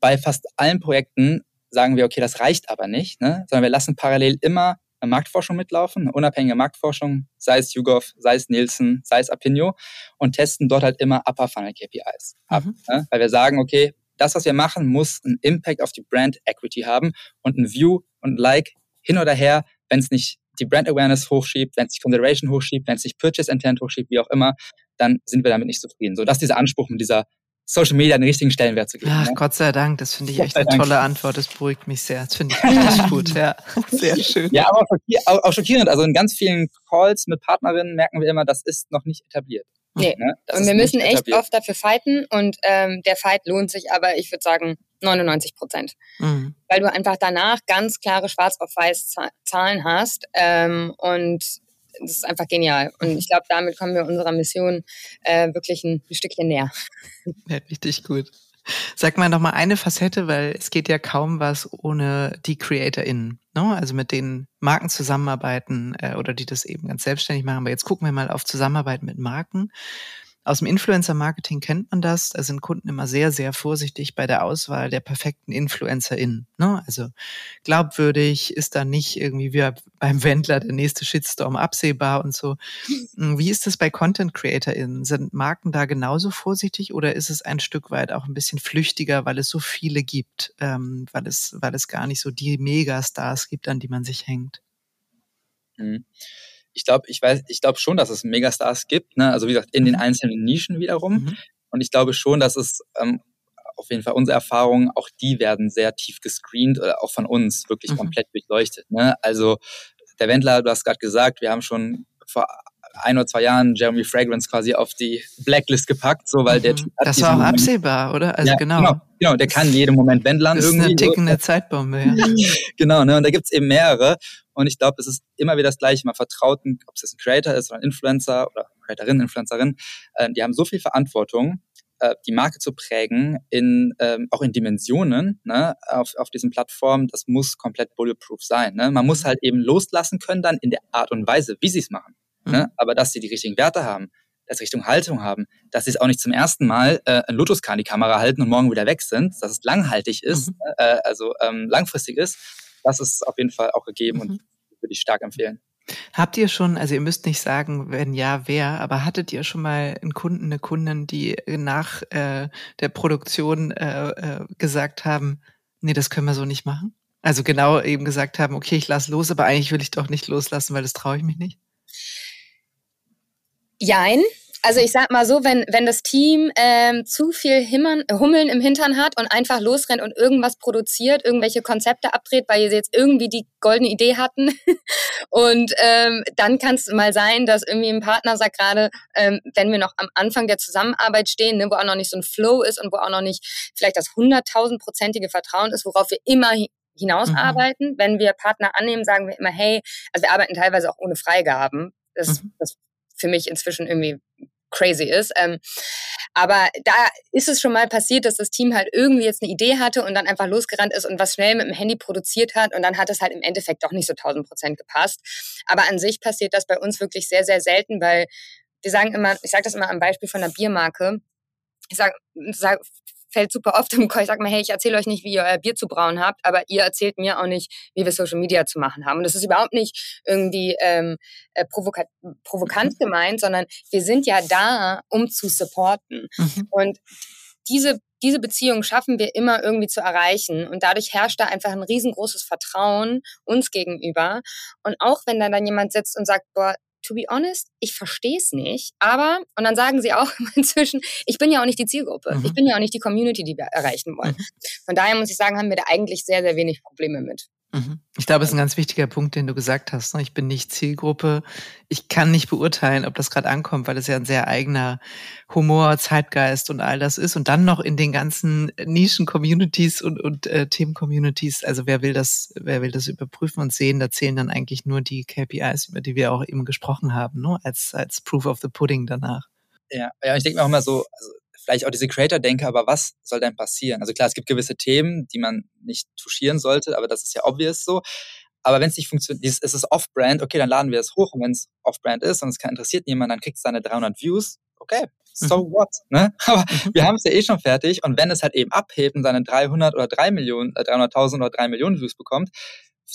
bei fast allen Projekten, sagen wir, okay, das reicht aber nicht, ne? sondern wir lassen parallel immer Marktforschung mitlaufen, eine unabhängige Marktforschung, sei es YouGov, sei es Nielsen, sei es Apinio und testen dort halt immer Upper Funnel KPIs ab. Mhm. Ne? Weil wir sagen, okay, das, was wir machen, muss einen Impact auf die Brand Equity haben und ein View und ein Like hin oder her, wenn es nicht die Brand Awareness hochschiebt, wenn es sich Consideration hochschiebt, wenn es sich Purchase Intent hochschiebt, wie auch immer, dann sind wir damit nicht zufrieden. So, das ist dieser Anspruch mit dieser Social Media einen richtigen Stellenwert zu geben. Ach, ne? Gott sei Dank, das finde ich echt eine Dank. tolle Antwort. Das beruhigt mich sehr. Das finde ich richtig gut. Ja, sehr schön. Ja, aber auch, auch schockierend. Also in ganz vielen Calls mit Partnerinnen merken wir immer, das ist noch nicht etabliert. Nee. Ne? Und wir müssen echt oft dafür fighten und ähm, der Fight lohnt sich aber, ich würde sagen, 99 Prozent. Mhm. Weil du einfach danach ganz klare Schwarz auf Weiß Zahlen hast ähm, und das ist einfach genial. Und ich glaube, damit kommen wir unserer Mission äh, wirklich ein, ein Stückchen näher. Ja, richtig gut. Sag mal noch mal eine Facette, weil es geht ja kaum was ohne die CreatorInnen, ne? also mit denen Marken zusammenarbeiten äh, oder die das eben ganz selbstständig machen. Aber jetzt gucken wir mal auf Zusammenarbeit mit Marken. Aus dem Influencer-Marketing kennt man das. Da sind Kunden immer sehr, sehr vorsichtig bei der Auswahl der perfekten InfluencerInnen. Ne? Also glaubwürdig ist da nicht irgendwie wie beim Wendler der nächste Shitstorm absehbar und so. Hm, wie ist das bei Content-CreatorInnen? Sind Marken da genauso vorsichtig oder ist es ein Stück weit auch ein bisschen flüchtiger, weil es so viele gibt, ähm, weil, es, weil es gar nicht so die Megastars gibt, an die man sich hängt? Mhm ich glaube, ich weiß, ich glaube schon, dass es Megastars gibt, ne? also wie gesagt, in den mhm. einzelnen Nischen wiederum. Mhm. Und ich glaube schon, dass es ähm, auf jeden Fall unsere Erfahrungen, auch die werden sehr tief gescreent oder auch von uns wirklich mhm. komplett durchleuchtet. Ne? Also der Wendler, du hast gerade gesagt, wir haben schon vor ein oder zwei Jahren Jeremy Fragrance quasi auf die Blacklist gepackt, so weil mhm. der Typ Das war auch Moment, absehbar, oder? Also ja, genau. genau. Genau, der kann jeden Moment wendlern irgendwie. Das ist eine tickende Zeitbombe, ja. genau, ne? Und da gibt's eben mehrere. Und ich glaube, es ist immer wieder das Gleiche. Man vertraut, ob es jetzt ein Creator ist oder ein Influencer oder Creatorin, Influencerin, äh, die haben so viel Verantwortung, äh, die Marke zu prägen, in, ähm, auch in Dimensionen ne, auf, auf diesen Plattformen. Das muss komplett bulletproof sein. Ne? Man muss halt eben loslassen können dann in der Art und Weise, wie sie es machen. Ne? Mhm. Ne? Aber dass sie die richtigen Werte haben, dass sie Richtung Haltung haben, dass sie es auch nicht zum ersten Mal äh, ein Lotuskan die Kamera halten und morgen wieder weg sind, dass es langhaltig ist, mhm. äh, also ähm, langfristig ist, das ist auf jeden Fall auch gegeben mhm. und würde ich stark empfehlen. Habt ihr schon, also ihr müsst nicht sagen, wenn ja, wer, aber hattet ihr schon mal einen Kunden, eine Kundin, die nach äh, der Produktion äh, äh, gesagt haben, nee, das können wir so nicht machen? Also genau eben gesagt haben, okay, ich lass los, aber eigentlich will ich doch nicht loslassen, weil das traue ich mich nicht? Jein. Also ich sag mal so, wenn, wenn das Team ähm, zu viel Himmern, Hummeln im Hintern hat und einfach losrennt und irgendwas produziert, irgendwelche Konzepte abdreht, weil sie jetzt irgendwie die goldene Idee hatten. und ähm, dann kann es mal sein, dass irgendwie ein Partner sagt gerade, ähm, wenn wir noch am Anfang der Zusammenarbeit stehen, ne, wo auch noch nicht so ein Flow ist und wo auch noch nicht vielleicht das hunderttausendprozentige Vertrauen ist, worauf wir immer hinausarbeiten. Mhm. Wenn wir Partner annehmen, sagen wir immer, hey, also wir arbeiten teilweise auch ohne Freigaben. Das, mhm. das für mich inzwischen irgendwie crazy ist. Ähm, aber da ist es schon mal passiert, dass das Team halt irgendwie jetzt eine Idee hatte und dann einfach losgerannt ist und was schnell mit dem Handy produziert hat und dann hat es halt im Endeffekt doch nicht so 1000 Prozent gepasst. Aber an sich passiert das bei uns wirklich sehr, sehr selten, weil wir sagen immer, ich sage das immer am Beispiel von einer Biermarke. Ich sage, sag, fällt super oft im Chor. Ich sage mal, hey, ich erzähle euch nicht, wie ihr euer Bier zu brauen habt, aber ihr erzählt mir auch nicht, wie wir Social Media zu machen haben. Und das ist überhaupt nicht irgendwie ähm, äh, provoka provokant gemeint, sondern wir sind ja da, um zu supporten. Mhm. Und diese diese Beziehung schaffen wir immer irgendwie zu erreichen. Und dadurch herrscht da einfach ein riesengroßes Vertrauen uns gegenüber. Und auch wenn da dann jemand sitzt und sagt, boah, to be honest, ich verstehe es nicht. Aber, und dann sagen sie auch inzwischen, ich bin ja auch nicht die Zielgruppe. Mhm. Ich bin ja auch nicht die Community, die wir erreichen wollen. Mhm. Von daher muss ich sagen, haben wir da eigentlich sehr, sehr wenig Probleme mit. Mhm. Ich glaube, es ist ein ganz wichtiger Punkt, den du gesagt hast. Ne? Ich bin nicht Zielgruppe. Ich kann nicht beurteilen, ob das gerade ankommt, weil es ja ein sehr eigener Humor, Zeitgeist und all das ist. Und dann noch in den ganzen Nischen-Communities und, und äh, Themen-Communities. Also wer will das, wer will das überprüfen und sehen? Da zählen dann eigentlich nur die KPIs, über die wir auch eben gesprochen haben, ne? als, als Proof of the Pudding danach. Ja, ja, ich denke mir auch immer so, also vielleicht auch diese Creator-Denke, aber was soll denn passieren? Also klar, es gibt gewisse Themen, die man nicht touchieren sollte, aber das ist ja obvious so. Aber wenn es nicht funktioniert, es ist Off-Brand, okay, dann laden wir es hoch. Und wenn es Off-Brand ist und es interessiert niemand, dann kriegt es seine 300 Views. Okay, so mhm. what? Ne? Aber mhm. wir haben es ja eh schon fertig. Und wenn es halt eben abhebt und seine 300 oder 3 Millionen, äh, 300.000 oder 3 Millionen Views bekommt,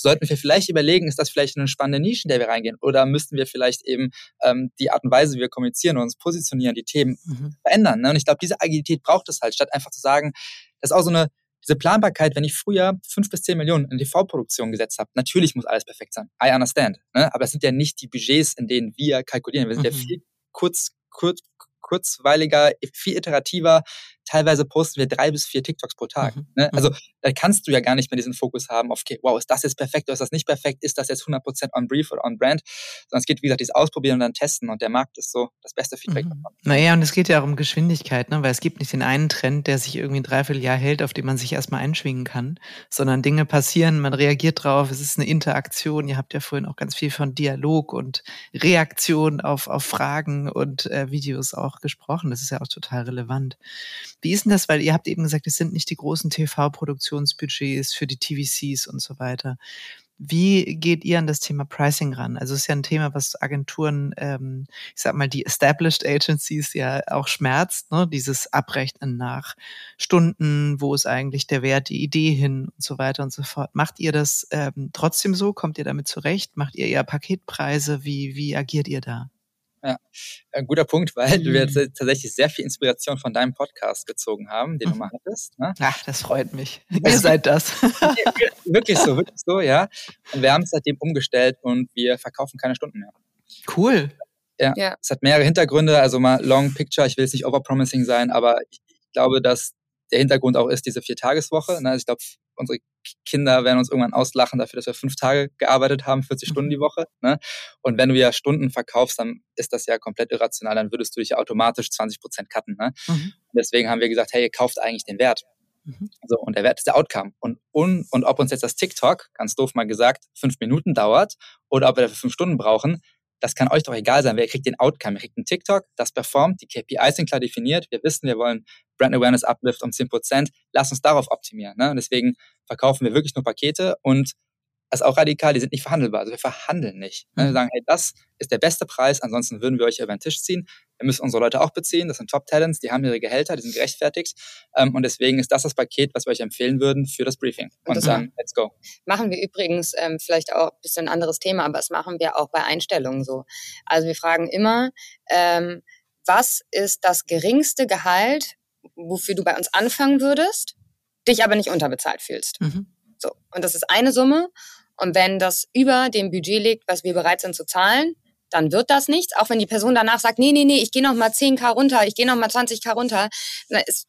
sollten wir vielleicht überlegen, ist das vielleicht eine spannende Nische, in der wir reingehen? Oder müssten wir vielleicht eben ähm, die Art und Weise, wie wir kommunizieren und uns positionieren, die Themen mhm. verändern? Ne? Und ich glaube, diese Agilität braucht es halt, statt einfach zu sagen, das ist auch so eine diese Planbarkeit, wenn ich früher fünf bis zehn Millionen in TV-Produktion gesetzt habe, natürlich muss alles perfekt sein. I understand. Ne? Aber es sind ja nicht die Budgets, in denen wir kalkulieren. Wir sind mhm. ja viel kurz, kurz, kurzweiliger, viel iterativer. Teilweise posten wir drei bis vier TikToks pro Tag. Mhm. Ne? Also mhm. da kannst du ja gar nicht mehr diesen Fokus haben auf, okay, wow, ist das jetzt perfekt oder ist das nicht perfekt? Ist das jetzt 100% on brief oder on brand? Sondern es geht, wie gesagt, dieses Ausprobieren und dann testen und der Markt ist so das beste Feedback mhm. davon. Naja, und es geht ja auch um Geschwindigkeit, ne? weil es gibt nicht den einen Trend, der sich irgendwie ein Dreivierteljahr hält, auf den man sich erstmal einschwingen kann, sondern Dinge passieren, man reagiert drauf, es ist eine Interaktion. Ihr habt ja vorhin auch ganz viel von Dialog und Reaktion auf, auf Fragen und äh, Videos auch gesprochen. Das ist ja auch total relevant. Wie ist denn das? Weil ihr habt eben gesagt, es sind nicht die großen TV-Produktionsbudgets für die TVCs und so weiter. Wie geht ihr an das Thema Pricing ran? Also es ist ja ein Thema, was Agenturen, ähm, ich sag mal, die Established Agencies ja auch schmerzt, ne? dieses Abrechnen nach Stunden, wo ist eigentlich der Wert, die Idee hin und so weiter und so fort. Macht ihr das ähm, trotzdem so? Kommt ihr damit zurecht? Macht ihr eher Paketpreise? Wie, wie agiert ihr da? Ja, ein guter Punkt, weil mhm. wir tatsächlich sehr viel Inspiration von deinem Podcast gezogen haben, den mhm. du mal hattest. Ne? Ach, das freut mich. Ihr seid das. wirklich so, wirklich so, ja. Und wir haben es seitdem umgestellt und wir verkaufen keine Stunden mehr. Cool. Ja, ja. es hat mehrere Hintergründe, also mal Long Picture, ich will jetzt nicht overpromising sein, aber ich, ich glaube, dass der Hintergrund auch ist diese Viertageswoche. Ne? Also ich glaube, unsere Kinder werden uns irgendwann auslachen dafür, dass wir fünf Tage gearbeitet haben, 40 mhm. Stunden die Woche. Ne? Und wenn du ja Stunden verkaufst, dann ist das ja komplett irrational. Dann würdest du dich ja automatisch 20 Prozent cutten. Ne? Mhm. Deswegen haben wir gesagt, hey, ihr kauft eigentlich den Wert. Mhm. So, und der Wert ist der Outcome. Und, und, und ob uns jetzt das TikTok, ganz doof mal gesagt, fünf Minuten dauert oder ob wir dafür fünf Stunden brauchen, das kann euch doch egal sein. Wer kriegt den Outcome? Wer kriegt einen TikTok, das performt, die KPIs sind klar definiert. Wir wissen, wir wollen Brand Awareness Uplift um 10%. Lass uns darauf optimieren. Ne? Und deswegen verkaufen wir wirklich nur Pakete und das ist auch radikal, die sind nicht verhandelbar. Also wir verhandeln nicht. Ne? Wir mhm. sagen, hey, das ist der beste Preis, ansonsten würden wir euch über den Tisch ziehen. Wir müssen unsere Leute auch beziehen, das sind Top-Talents, die haben ihre Gehälter, die sind gerechtfertigt. Ähm, und deswegen ist das das Paket, was wir euch empfehlen würden für das Briefing. Und, und dann, let's go. Machen wir übrigens ähm, vielleicht auch ein bisschen ein anderes Thema, aber das machen wir auch bei Einstellungen so. Also wir fragen immer, ähm, was ist das geringste Gehalt, wofür du bei uns anfangen würdest, dich aber nicht unterbezahlt fühlst? Mhm. So. Und das ist eine Summe. Und wenn das über dem Budget liegt, was wir bereit sind zu zahlen, dann wird das nichts. Auch wenn die Person danach sagt, nee, nee, nee, ich gehe noch mal 10k runter, ich gehe noch mal 20k runter. Dann, ist,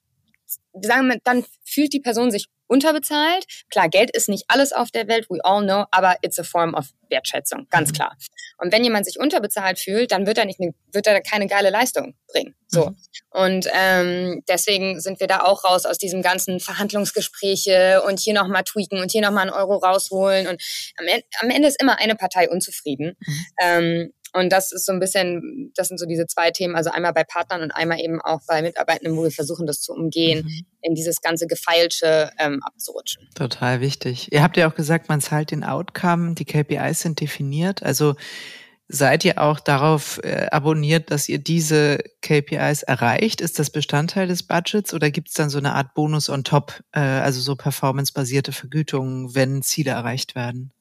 sagen wir, dann fühlt die Person sich unterbezahlt. Klar, Geld ist nicht alles auf der Welt, we all know, aber it's a form of Wertschätzung, ganz mhm. klar. Und wenn jemand sich unterbezahlt fühlt, dann wird er nicht, wird er keine geile Leistung bringen. So. Mhm. Und ähm, deswegen sind wir da auch raus aus diesem ganzen Verhandlungsgespräche und hier nochmal tweaken und hier nochmal einen Euro rausholen. Und am Ende, am Ende ist immer eine Partei unzufrieden. Mhm. Ähm, und das ist so ein bisschen, das sind so diese zwei Themen, also einmal bei Partnern und einmal eben auch bei Mitarbeitenden, wo wir versuchen, das zu umgehen, mhm. in dieses ganze Gefeilsche ähm, abzurutschen. Total wichtig. Ihr habt ja auch gesagt, man zahlt den Outcome, die KPIs sind definiert. Also seid ihr auch darauf äh, abonniert, dass ihr diese KPIs erreicht? Ist das Bestandteil des Budgets oder gibt es dann so eine Art Bonus on top, äh, also so performancebasierte Vergütungen, wenn Ziele erreicht werden?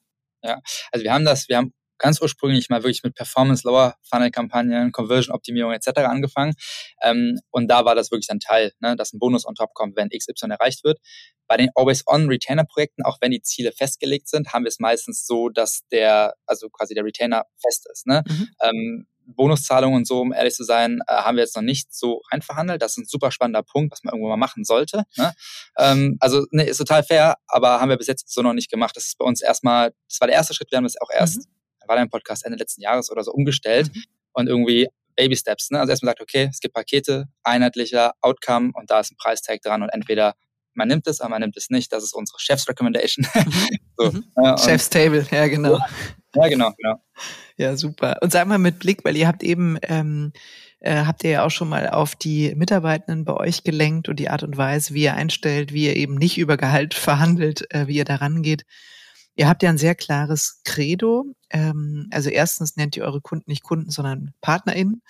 Ja, also wir haben das, wir haben ganz ursprünglich mal wirklich mit Performance, Lower Funnel Kampagnen, Conversion Optimierung etc. angefangen. Ähm, und da war das wirklich ein Teil, ne, dass ein Bonus on top kommt, wenn XY erreicht wird. Bei den Always-on Retainer-Projekten, auch wenn die Ziele festgelegt sind, haben wir es meistens so, dass der, also quasi der Retainer fest ist. Ne? Mhm. Ähm, Bonuszahlungen und so, um ehrlich zu sein, äh, haben wir jetzt noch nicht so reinverhandelt. Das ist ein super spannender Punkt, was man irgendwo mal machen sollte. Ne? Ähm, also ne, ist total fair, aber haben wir bis jetzt so noch nicht gemacht. Das ist bei uns erstmal, das war der erste Schritt, wir haben das auch erst mhm war dein Podcast Ende letzten Jahres oder so umgestellt mhm. und irgendwie Baby Steps. Ne? Also erstmal sagt, okay, es gibt Pakete, einheitlicher Outcome und da ist ein Preistag dran und entweder man nimmt es, aber man nimmt es nicht. Das ist unsere Chefs Recommendation. So, mhm. Chef's Table, ja genau. Ja, genau, genau. Ja, super. Und sag mal mit Blick, weil ihr habt eben ähm, äh, habt ihr ja auch schon mal auf die Mitarbeitenden bei euch gelenkt und die Art und Weise, wie ihr einstellt, wie ihr eben nicht über Gehalt verhandelt, äh, wie ihr daran geht. Ihr habt ja ein sehr klares Credo. Ähm, also erstens nennt ihr eure Kunden nicht Kunden, sondern PartnerInnen.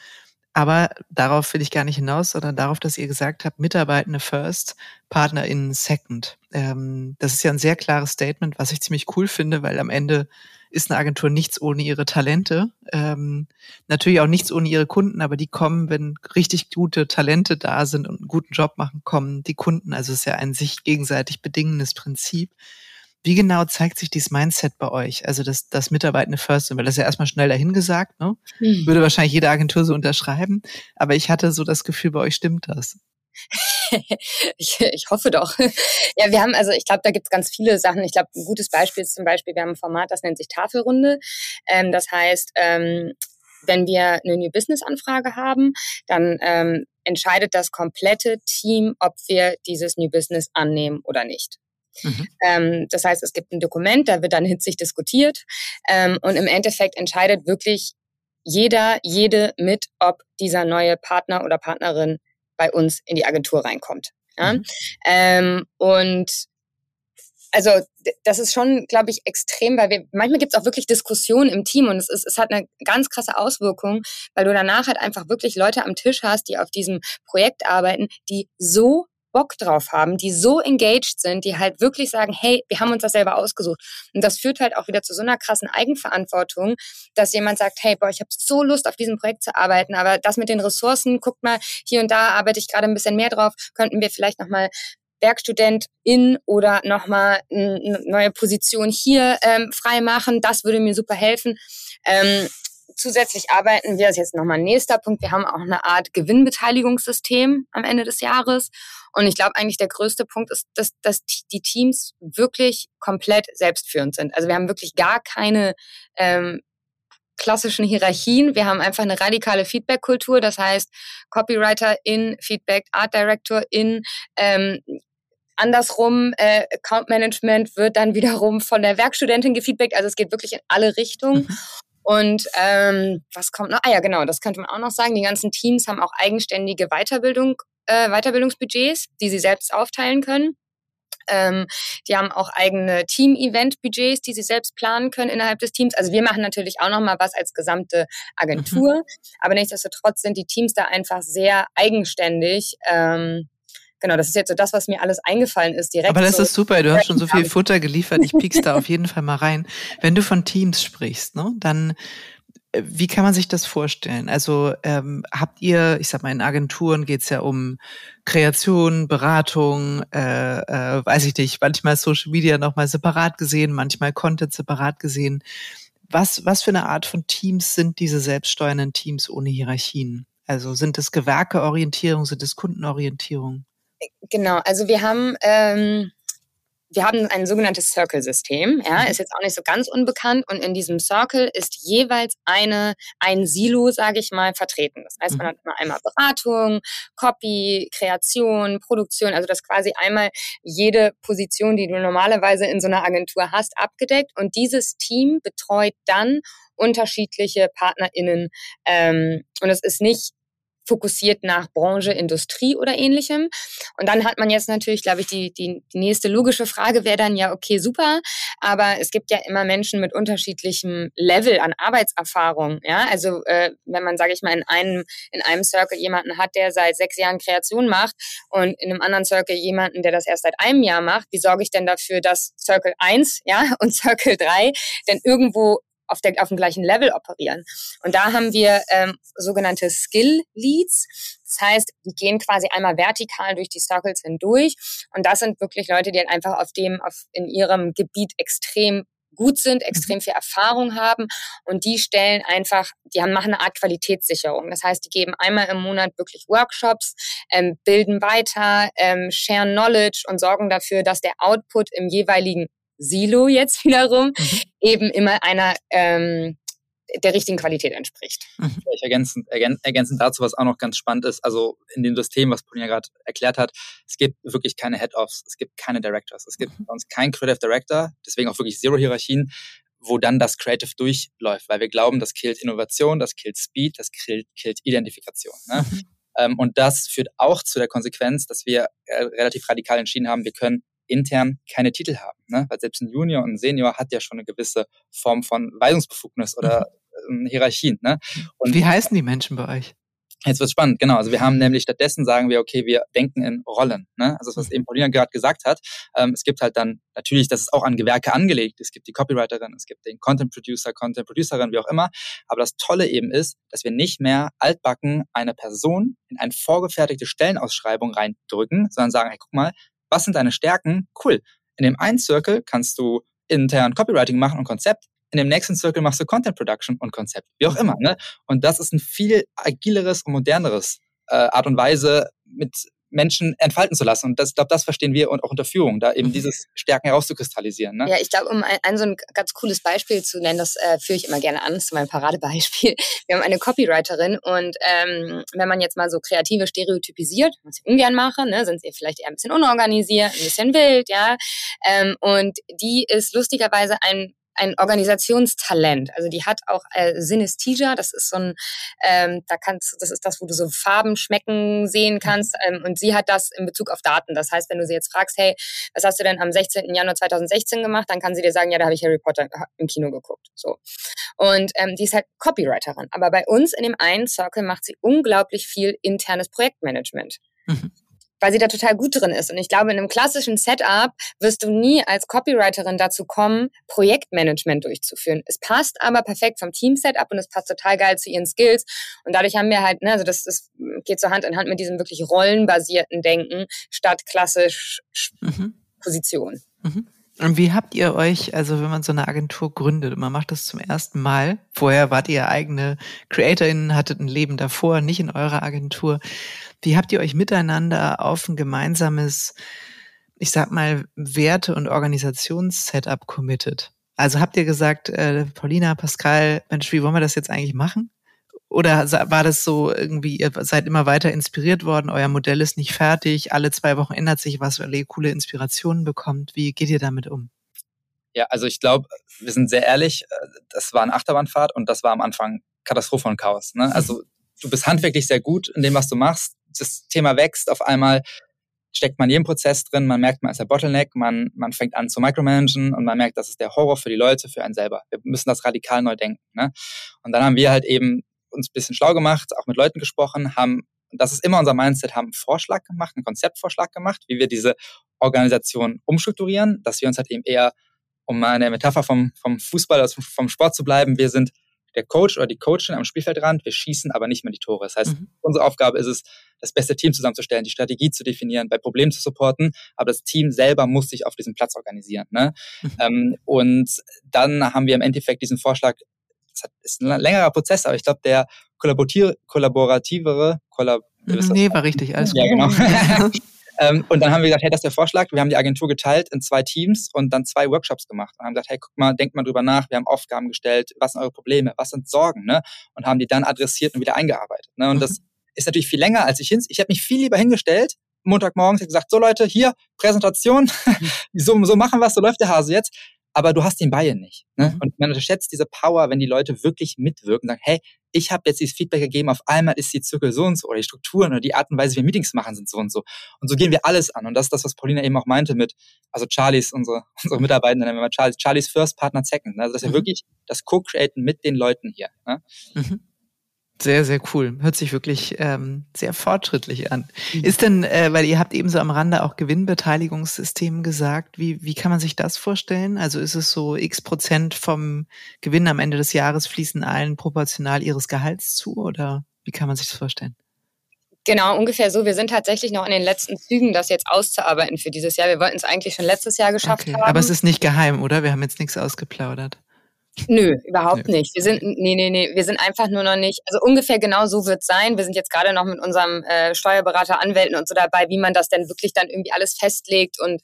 Aber darauf will ich gar nicht hinaus, sondern darauf, dass ihr gesagt habt, Mitarbeitende first, PartnerInnen second. Ähm, das ist ja ein sehr klares Statement, was ich ziemlich cool finde, weil am Ende ist eine Agentur nichts ohne ihre Talente. Ähm, natürlich auch nichts ohne ihre Kunden, aber die kommen, wenn richtig gute Talente da sind und einen guten Job machen, kommen die Kunden. Also es ist ja ein sich gegenseitig bedingendes Prinzip. Wie genau zeigt sich dieses Mindset bei euch? Also das, das Mitarbeitende First, weil das ist ja erstmal schnell dahingesagt, ne? Mhm. Würde wahrscheinlich jede Agentur so unterschreiben. Aber ich hatte so das Gefühl, bei euch stimmt das. ich, ich hoffe doch. Ja, wir haben, also ich glaube, da gibt es ganz viele Sachen. Ich glaube, ein gutes Beispiel ist zum Beispiel, wir haben ein Format, das nennt sich Tafelrunde. Ähm, das heißt, ähm, wenn wir eine New Business Anfrage haben, dann ähm, entscheidet das komplette Team, ob wir dieses New Business annehmen oder nicht. Mhm. Ähm, das heißt, es gibt ein Dokument, da wird dann hitzig diskutiert ähm, und im Endeffekt entscheidet wirklich jeder, jede mit, ob dieser neue Partner oder Partnerin bei uns in die Agentur reinkommt. Ja? Mhm. Ähm, und also das ist schon, glaube ich, extrem, weil wir manchmal gibt es auch wirklich Diskussionen im Team und es ist, es hat eine ganz krasse Auswirkung, weil du danach halt einfach wirklich Leute am Tisch hast, die auf diesem Projekt arbeiten, die so Bock drauf haben, die so engaged sind, die halt wirklich sagen, hey, wir haben uns das selber ausgesucht. Und das führt halt auch wieder zu so einer krassen Eigenverantwortung, dass jemand sagt, hey, boah, ich habe so Lust auf diesem Projekt zu arbeiten, aber das mit den Ressourcen, guckt mal, hier und da arbeite ich gerade ein bisschen mehr drauf, könnten wir vielleicht nochmal Werkstudent in oder nochmal eine neue Position hier ähm, frei machen. Das würde mir super helfen. Ähm, zusätzlich arbeiten wir, das ist jetzt nochmal ein nächster Punkt, wir haben auch eine Art Gewinnbeteiligungssystem am Ende des Jahres. Und ich glaube eigentlich der größte Punkt ist, dass, dass die Teams wirklich komplett selbstführend sind. Also wir haben wirklich gar keine ähm, klassischen Hierarchien. Wir haben einfach eine radikale Feedback-Kultur. Das heißt, Copywriter in Feedback, Art Director in ähm, Andersrum, äh, Account Management wird dann wiederum von der Werkstudentin gefeedbackt. Also es geht wirklich in alle Richtungen. Und ähm, was kommt noch? Ah ja, genau, das könnte man auch noch sagen. Die ganzen Teams haben auch eigenständige Weiterbildung, äh, Weiterbildungsbudgets, die sie selbst aufteilen können. Ähm, die haben auch eigene Team-Event-Budgets, die sie selbst planen können innerhalb des Teams. Also wir machen natürlich auch noch mal was als gesamte Agentur, mhm. aber nichtsdestotrotz sind die Teams da einfach sehr eigenständig. Ähm, genau, das ist jetzt so das, was mir alles eingefallen ist direkt. Aber das so ist super, du hast schon so viel Futter geliefert, ich piek's da auf jeden Fall mal rein. Wenn du von Teams sprichst, ne, dann äh, wie kann man sich das vorstellen? Also ähm, habt ihr, ich sag mal, in Agenturen geht's ja um Kreation, Beratung, äh, äh, weiß ich nicht, manchmal Social Media nochmal separat gesehen, manchmal Content separat gesehen. Was, was für eine Art von Teams sind diese selbststeuernden Teams ohne Hierarchien? Also sind es Gewerkeorientierung, sind es Kundenorientierung? Genau, also wir haben, ähm, wir haben ein sogenanntes Circle-System, ja, mhm. ist jetzt auch nicht so ganz unbekannt und in diesem Circle ist jeweils eine, ein Silo, sage ich mal, vertreten. Das heißt, man mhm. hat immer einmal Beratung, Copy, Kreation, Produktion, also das quasi einmal jede Position, die du normalerweise in so einer Agentur hast, abgedeckt und dieses Team betreut dann unterschiedliche PartnerInnen ähm, und es ist nicht fokussiert nach Branche, Industrie oder ähnlichem. Und dann hat man jetzt natürlich, glaube ich, die, die, die nächste logische Frage wäre dann ja, okay, super, aber es gibt ja immer Menschen mit unterschiedlichem Level an Arbeitserfahrung. Ja, also äh, wenn man, sage ich mal, in einem, in einem Circle jemanden hat, der seit sechs Jahren Kreation macht und in einem anderen Circle jemanden, der das erst seit einem Jahr macht, wie sorge ich denn dafür, dass Circle 1 ja, und Circle 3 denn irgendwo auf, der, auf dem gleichen Level operieren. Und da haben wir ähm, sogenannte Skill Leads. Das heißt, die gehen quasi einmal vertikal durch die Circles hindurch. Und das sind wirklich Leute, die halt einfach auf dem, auf, in ihrem Gebiet extrem gut sind, extrem mhm. viel Erfahrung haben und die stellen einfach, die haben, machen eine Art Qualitätssicherung. Das heißt, die geben einmal im Monat wirklich Workshops, ähm, bilden weiter, ähm, share Knowledge und sorgen dafür, dass der Output im jeweiligen Silo jetzt wiederum mhm. eben immer einer ähm, der richtigen Qualität entspricht. Mhm. Ich ergänzend, ergänzend dazu, was auch noch ganz spannend ist, also in dem System, was Polina gerade erklärt hat, es gibt wirklich keine Head-Offs, es gibt keine Directors, es gibt mhm. bei uns keinen Creative Director, deswegen auch wirklich Zero-Hierarchien, wo dann das Creative durchläuft, weil wir glauben, das killt Innovation, das killt Speed, das killt, killt Identifikation. Ne? Mhm. Ähm, und das führt auch zu der Konsequenz, dass wir äh, relativ radikal entschieden haben, wir können intern keine Titel haben. Ne? Weil selbst ein Junior und ein Senior hat ja schon eine gewisse Form von Weisungsbefugnis oder mhm. ähm, Hierarchien. Ne? Und Wie heißen die Menschen bei euch? Jetzt wird spannend, genau. Also wir haben nämlich stattdessen sagen wir, okay, wir denken in Rollen. Ne? Also was eben Paulina gerade gesagt hat. Ähm, es gibt halt dann natürlich, das ist auch an Gewerke angelegt. Es gibt die Copywriterin, es gibt den Content Producer, Content Producerin, wie auch immer. Aber das Tolle eben ist, dass wir nicht mehr altbacken eine Person in eine vorgefertigte Stellenausschreibung reindrücken, sondern sagen, hey, guck mal, was sind deine Stärken? Cool. In dem einen Circle kannst du intern Copywriting machen und Konzept in dem nächsten Circle machst du Content Production und Konzept, wie auch immer. Ne? Und das ist ein viel agileres und moderneres äh, Art und Weise, mit Menschen entfalten zu lassen. Und das, ich glaube, das verstehen wir und auch unter Führung, da eben mhm. dieses Stärken herauszukristallisieren. Ne? Ja, ich glaube, um ein, ein, so ein ganz cooles Beispiel zu nennen, das äh, führe ich immer gerne an, das ist mein Paradebeispiel. Wir haben eine Copywriterin und ähm, wenn man jetzt mal so kreative stereotypisiert, was ich ungern mache, ne, sind sie vielleicht eher ein bisschen unorganisiert, ein bisschen wild, ja. Ähm, und die ist lustigerweise ein ein Organisationstalent. Also die hat auch äh, Synesthesia, das ist so ein, ähm, da kannst, das ist das, wo du so Farben schmecken sehen mhm. kannst. Ähm, und sie hat das in Bezug auf Daten. Das heißt, wenn du sie jetzt fragst, hey, was hast du denn am 16. Januar 2016 gemacht, dann kann sie dir sagen, ja, da habe ich Harry Potter im Kino geguckt. So. Und ähm, die ist halt Copywriterin. Aber bei uns in dem einen Circle macht sie unglaublich viel internes Projektmanagement. Mhm weil sie da total gut drin ist. Und ich glaube, in einem klassischen Setup wirst du nie als Copywriterin dazu kommen, Projektmanagement durchzuführen. Es passt aber perfekt vom Team-Setup und es passt total geil zu ihren Skills. Und dadurch haben wir halt, ne, also das, das geht so Hand in Hand mit diesem wirklich rollenbasierten Denken statt klassisch mhm. Position. Mhm. Und wie habt ihr euch, also wenn man so eine Agentur gründet und man macht das zum ersten Mal, vorher wart ihr eigene CreatorInnen, hattet ein Leben davor, nicht in eurer Agentur. Wie habt ihr euch miteinander auf ein gemeinsames, ich sag mal, Werte- und Organisationssetup committed? Also habt ihr gesagt, äh, Paulina, Pascal, Mensch, wie wollen wir das jetzt eigentlich machen? Oder war das so irgendwie, ihr seid immer weiter inspiriert worden, euer Modell ist nicht fertig, alle zwei Wochen ändert sich was, weil ihr coole Inspirationen bekommt. Wie geht ihr damit um? Ja, also ich glaube, wir sind sehr ehrlich, äh, das war eine Achterbahnfahrt und das war am Anfang Katastrophe und Chaos. Ne? Also du bist handwerklich sehr gut in dem, was du machst. Das Thema wächst auf einmal, steckt man in jedem Prozess drin, man merkt, man ist der Bottleneck, man, man fängt an zu micromanagen und man merkt, das ist der Horror für die Leute, für einen selber. Wir müssen das radikal neu denken. Ne? Und dann haben wir halt eben uns ein bisschen schlau gemacht, auch mit Leuten gesprochen, haben, das ist immer unser Mindset, haben einen Vorschlag gemacht, einen Konzeptvorschlag gemacht, wie wir diese Organisation umstrukturieren, dass wir uns halt eben eher, um mal in der Metapher vom, vom Fußball, also vom Sport zu bleiben, wir sind der Coach oder die Coachin am Spielfeldrand, wir schießen aber nicht mehr die Tore. Das heißt, mhm. unsere Aufgabe ist es, das beste Team zusammenzustellen, die Strategie zu definieren, bei Problemen zu supporten, aber das Team selber muss sich auf diesem Platz organisieren. Ne? Mhm. Ähm, und dann haben wir im Endeffekt diesen Vorschlag das ist ein längerer Prozess, aber ich glaube, der kollaborativere, kollab mhm, Nee, war richtig, alles gut. Ja, genau. ähm, und dann haben wir gesagt, hey, das ist der Vorschlag. Wir haben die Agentur geteilt in zwei Teams und dann zwei Workshops gemacht und haben gesagt, hey, guck mal, denkt mal drüber nach. Wir haben Aufgaben gestellt. Was sind eure Probleme? Was sind Sorgen? Ne? Und haben die dann adressiert und wieder eingearbeitet. Ne? Und mhm. das ist natürlich viel länger, als ich hin. Ich habe mich viel lieber hingestellt, Montagmorgens gesagt, so Leute, hier, Präsentation, so, so machen wir so läuft der Hase jetzt aber du hast den Buy-in nicht. Ne? Mhm. Und man unterschätzt diese Power, wenn die Leute wirklich mitwirken, sagen, hey, ich habe jetzt dieses Feedback gegeben, auf einmal ist die Zirkel so und so oder die Strukturen oder die Art und Weise, wie wir Meetings machen, sind so und so. Und so gehen wir alles an. Und das ist das, was Paulina eben auch meinte mit, also Charlies, unsere, unsere Mitarbeiter nennen wir mal Charlies, Charlies First Partner Second. Ne? Also dass wir mhm. wirklich das Co-Createn mit den Leuten hier. Ne? Mhm. Sehr, sehr cool. Hört sich wirklich ähm, sehr fortschrittlich an. Mhm. Ist denn, äh, weil ihr habt eben so am Rande auch Gewinnbeteiligungssystem gesagt, wie, wie kann man sich das vorstellen? Also ist es so x Prozent vom Gewinn am Ende des Jahres fließen allen proportional ihres Gehalts zu oder wie kann man sich das vorstellen? Genau, ungefähr so. Wir sind tatsächlich noch in den letzten Zügen, das jetzt auszuarbeiten für dieses Jahr. Wir wollten es eigentlich schon letztes Jahr geschafft okay. haben. Aber es ist nicht geheim, oder? Wir haben jetzt nichts ausgeplaudert. Nö, überhaupt Nö. nicht. Wir sind, nee, nee, nee, wir sind einfach nur noch nicht, also ungefähr genau so wird es sein. Wir sind jetzt gerade noch mit unserem äh, Steuerberater, Anwälten und so dabei, wie man das denn wirklich dann irgendwie alles festlegt und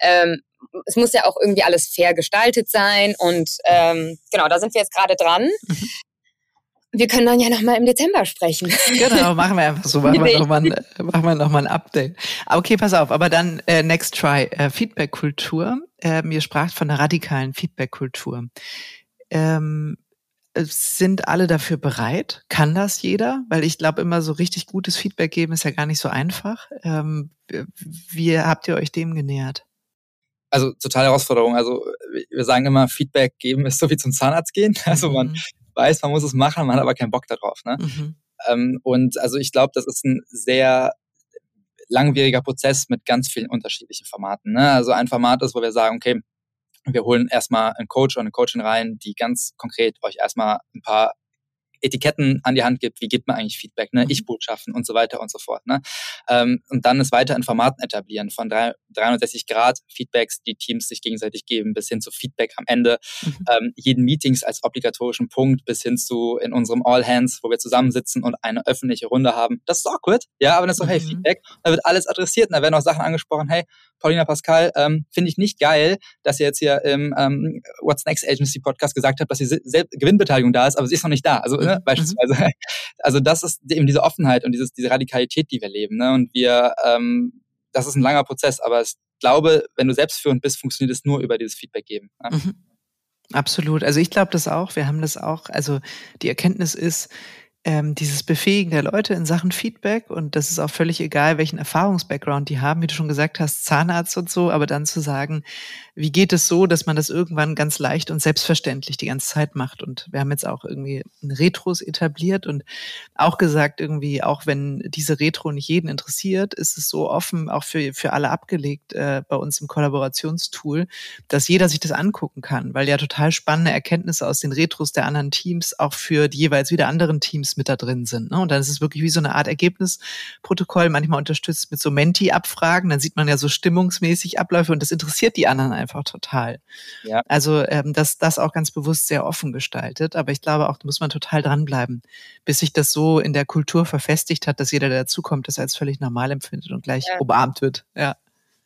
ähm, es muss ja auch irgendwie alles fair gestaltet sein und ähm, genau, da sind wir jetzt gerade dran. Mhm. Wir können dann ja nochmal im Dezember sprechen. Genau, machen wir einfach so. Machen wir nochmal ein, noch ein Update. Okay, pass auf, aber dann äh, next try. Äh, Feedback-Kultur. Äh, ihr spracht von einer radikalen Feedback-Kultur. Ähm, sind alle dafür bereit? Kann das jeder? Weil ich glaube, immer so richtig gutes Feedback geben ist ja gar nicht so einfach. Ähm, wie habt ihr euch dem genähert? Also totale Herausforderung. Also wir sagen immer, Feedback geben ist so wie zum Zahnarzt gehen. Also man mhm. weiß, man muss es machen, man hat aber keinen Bock darauf. Ne? Mhm. Ähm, und also ich glaube, das ist ein sehr langwieriger Prozess mit ganz vielen unterschiedlichen Formaten. Ne? Also ein Format ist, wo wir sagen, okay, wir holen erstmal einen Coach oder eine Coachin rein, die ganz konkret euch erstmal ein paar Etiketten an die Hand gibt, wie gibt man eigentlich Feedback, ne? Mhm. Ich-Botschaften und so weiter und so fort. Ne? Ähm, und dann es weiter in Formaten etablieren, von 360 Grad Feedbacks, die Teams sich gegenseitig geben, bis hin zu Feedback am Ende, mhm. ähm, jeden Meetings als obligatorischen Punkt, bis hin zu in unserem All Hands, wo wir zusammensitzen und eine öffentliche Runde haben. Das ist awkward, ja, aber das ist so, hey, mhm. Feedback, da wird alles adressiert und da werden auch Sachen angesprochen, hey, Paulina Pascal, ähm, finde ich nicht geil, dass ihr jetzt hier im ähm, What's Next Agency Podcast gesagt habt, dass die Gewinnbeteiligung da ist, aber sie ist noch nicht da. Also ne, mhm. beispielsweise. Also das ist eben diese Offenheit und dieses, diese Radikalität, die wir leben. Ne? Und wir, ähm, das ist ein langer Prozess, aber ich glaube, wenn du selbstführend bist, funktioniert es nur über dieses Feedback geben. Ne? Mhm. Absolut. Also ich glaube das auch. Wir haben das auch. Also die Erkenntnis ist, ähm, dieses Befähigen der Leute in Sachen Feedback. Und das ist auch völlig egal, welchen Erfahrungsbackground die haben, wie du schon gesagt hast, Zahnarzt und so, aber dann zu sagen, wie geht es so, dass man das irgendwann ganz leicht und selbstverständlich die ganze Zeit macht und wir haben jetzt auch irgendwie Retros etabliert und auch gesagt irgendwie, auch wenn diese Retro nicht jeden interessiert, ist es so offen, auch für, für alle abgelegt äh, bei uns im Kollaborationstool, dass jeder sich das angucken kann, weil ja total spannende Erkenntnisse aus den Retros der anderen Teams auch für die jeweils wieder anderen Teams mit da drin sind. Ne? Und dann ist es wirklich wie so eine Art Ergebnisprotokoll, manchmal unterstützt mit so Menti-Abfragen, dann sieht man ja so stimmungsmäßig Abläufe und das interessiert die anderen einfach total. Ja. Also ähm, das, das auch ganz bewusst sehr offen gestaltet, aber ich glaube auch, da muss man total dranbleiben, bis sich das so in der Kultur verfestigt hat, dass jeder, der dazukommt, das als völlig normal empfindet und gleich ja. umarmt wird. Ja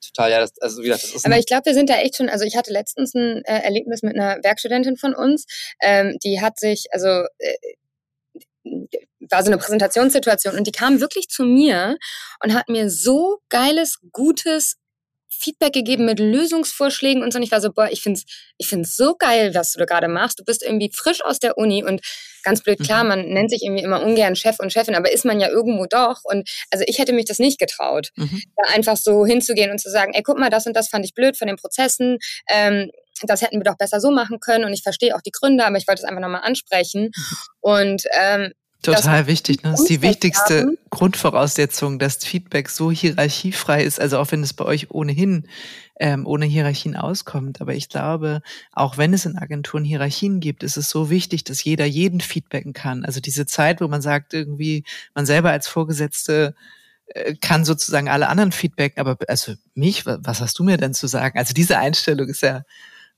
total, ja, das, also wie gesagt, das ist Aber ich glaube, wir sind da echt schon, also ich hatte letztens ein äh, Erlebnis mit einer Werkstudentin von uns, ähm, die hat sich, also äh, war so eine Präsentationssituation und die kam wirklich zu mir und hat mir so geiles, gutes Feedback gegeben mit Lösungsvorschlägen und so. Und ich war so, boah, ich find's, ich find's so geil, was du da gerade machst. Du bist irgendwie frisch aus der Uni und ganz blöd, klar, mhm. man nennt sich irgendwie immer ungern Chef und Chefin, aber ist man ja irgendwo doch. Und also ich hätte mich das nicht getraut, mhm. da einfach so hinzugehen und zu sagen, ey, guck mal, das und das fand ich blöd von den Prozessen. Ähm, das hätten wir doch besser so machen können. Und ich verstehe auch die Gründe, aber ich wollte es einfach nochmal ansprechen. Mhm. Und ähm, Total wichtig. Ne? Das ist die wichtigste haben. Grundvoraussetzung, dass Feedback so hierarchiefrei ist. Also auch wenn es bei euch ohnehin ähm, ohne Hierarchien auskommt. Aber ich glaube, auch wenn es in Agenturen Hierarchien gibt, ist es so wichtig, dass jeder jeden feedbacken kann. Also diese Zeit, wo man sagt, irgendwie, man selber als Vorgesetzte äh, kann sozusagen alle anderen feedbacken, aber also mich, was hast du mir denn zu sagen? Also diese Einstellung ist ja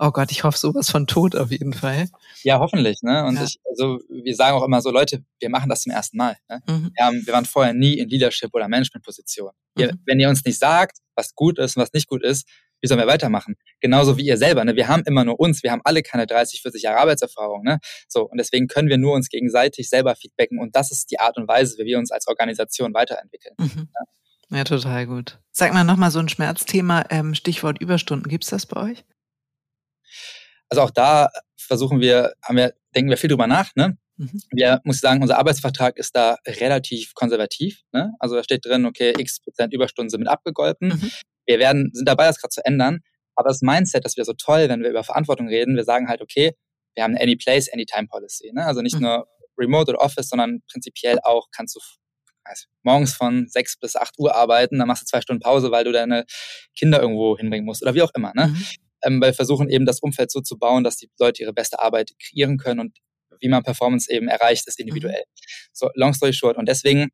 oh Gott, ich hoffe sowas von tot auf jeden Fall. Ja, hoffentlich. Ne? Und ja. ich, also wir sagen auch immer so, Leute, wir machen das zum ersten Mal. Ne? Mhm. Wir, haben, wir waren vorher nie in Leadership oder Management-Position. Mhm. Wenn ihr uns nicht sagt, was gut ist und was nicht gut ist, wie sollen wir weitermachen? Genauso wie ihr selber. Ne? Wir haben immer nur uns, wir haben alle keine 30, 40 Jahre Arbeitserfahrung. Ne? So, und deswegen können wir nur uns gegenseitig selber feedbacken und das ist die Art und Weise, wie wir uns als Organisation weiterentwickeln. Mhm. Ja? ja, total gut. Sag mal nochmal so ein Schmerzthema, ähm, Stichwort Überstunden. Gibt's das bei euch? Also auch da versuchen wir, haben wir, denken wir viel drüber nach. Ne? Mhm. Wir muss sagen, unser Arbeitsvertrag ist da relativ konservativ. Ne? Also da steht drin, okay, x Prozent Überstunden sind mit abgegolten. Mhm. Wir werden, sind dabei, das gerade zu ändern. Aber das Mindset, das wäre so toll, wenn wir über Verantwortung reden. Wir sagen halt, okay, wir haben eine Any Place, Any Time Policy. Ne? Also nicht mhm. nur Remote oder Office, sondern prinzipiell auch kannst du weiß, morgens von sechs bis acht Uhr arbeiten, dann machst du zwei Stunden Pause, weil du deine Kinder irgendwo hinbringen musst oder wie auch immer. Ne? Mhm ähm, weil wir versuchen eben das Umfeld so zu bauen, dass die Leute ihre beste Arbeit kreieren können und wie man Performance eben erreicht, ist individuell. Mhm. So, long story short. Und deswegen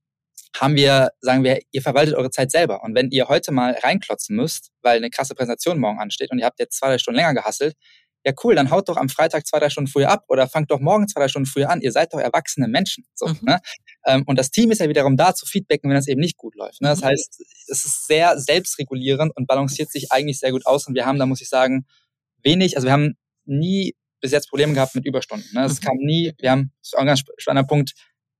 haben wir, sagen wir, ihr verwaltet eure Zeit selber. Und wenn ihr heute mal reinklotzen müsst, weil eine krasse Präsentation morgen ansteht und ihr habt jetzt zwei, drei Stunden länger gehasselt, ja cool, dann haut doch am Freitag zwei, drei Stunden früher ab oder fangt doch morgen zwei, drei Stunden früher an. Ihr seid doch erwachsene Menschen. So, mhm. ne? Ähm, und das Team ist ja wiederum da zu feedbacken, wenn das eben nicht gut läuft. Ne? Das mhm. heißt, es ist sehr selbstregulierend und balanciert sich eigentlich sehr gut aus. Und wir haben, da muss ich sagen, wenig, also wir haben nie bis jetzt Probleme gehabt mit Überstunden. Ne? Es mhm. kam nie, wir haben, das ist auch ein ganz spannender Punkt,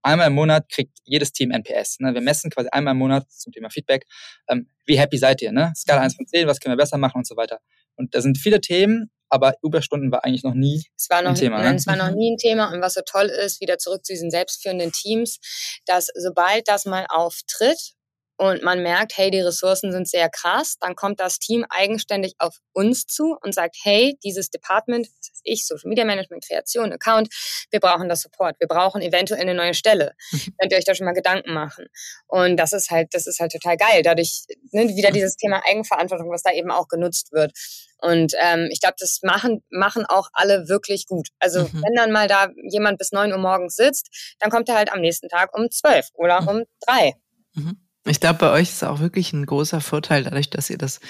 einmal im Monat kriegt jedes Team NPS. Ne? Wir messen quasi einmal im Monat zum Thema Feedback, ähm, wie happy seid ihr? Ne? Skala 1 von 10, was können wir besser machen und so weiter. Und da sind viele Themen, aber Überstunden war eigentlich noch nie es war noch, ein Thema. Nein, ne? es war noch nie ein Thema. Und was so toll ist, wieder zurück zu diesen selbstführenden Teams, dass sobald das mal auftritt, und man merkt, hey, die Ressourcen sind sehr krass, dann kommt das Team eigenständig auf uns zu und sagt, hey, dieses Department, das ist ich, Social Media Management, Kreation, Account, wir brauchen das Support, wir brauchen eventuell eine neue Stelle. Mhm. Könnt ihr euch da schon mal Gedanken machen? Und das ist halt, das ist halt total geil. Dadurch ne, wieder dieses Thema Eigenverantwortung, was da eben auch genutzt wird. Und ähm, ich glaube, das machen, machen auch alle wirklich gut. Also mhm. wenn dann mal da jemand bis neun Uhr morgens sitzt, dann kommt er halt am nächsten Tag um zwölf oder mhm. um drei. Mhm. Ich glaube, bei euch ist auch wirklich ein großer Vorteil dadurch, dass ihr das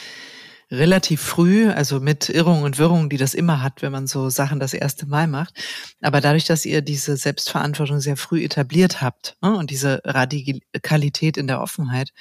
relativ früh, also mit Irrungen und Wirrungen, die das immer hat, wenn man so Sachen das erste Mal macht. Aber dadurch, dass ihr diese Selbstverantwortung sehr früh etabliert habt ne, und diese Radikalität in der Offenheit,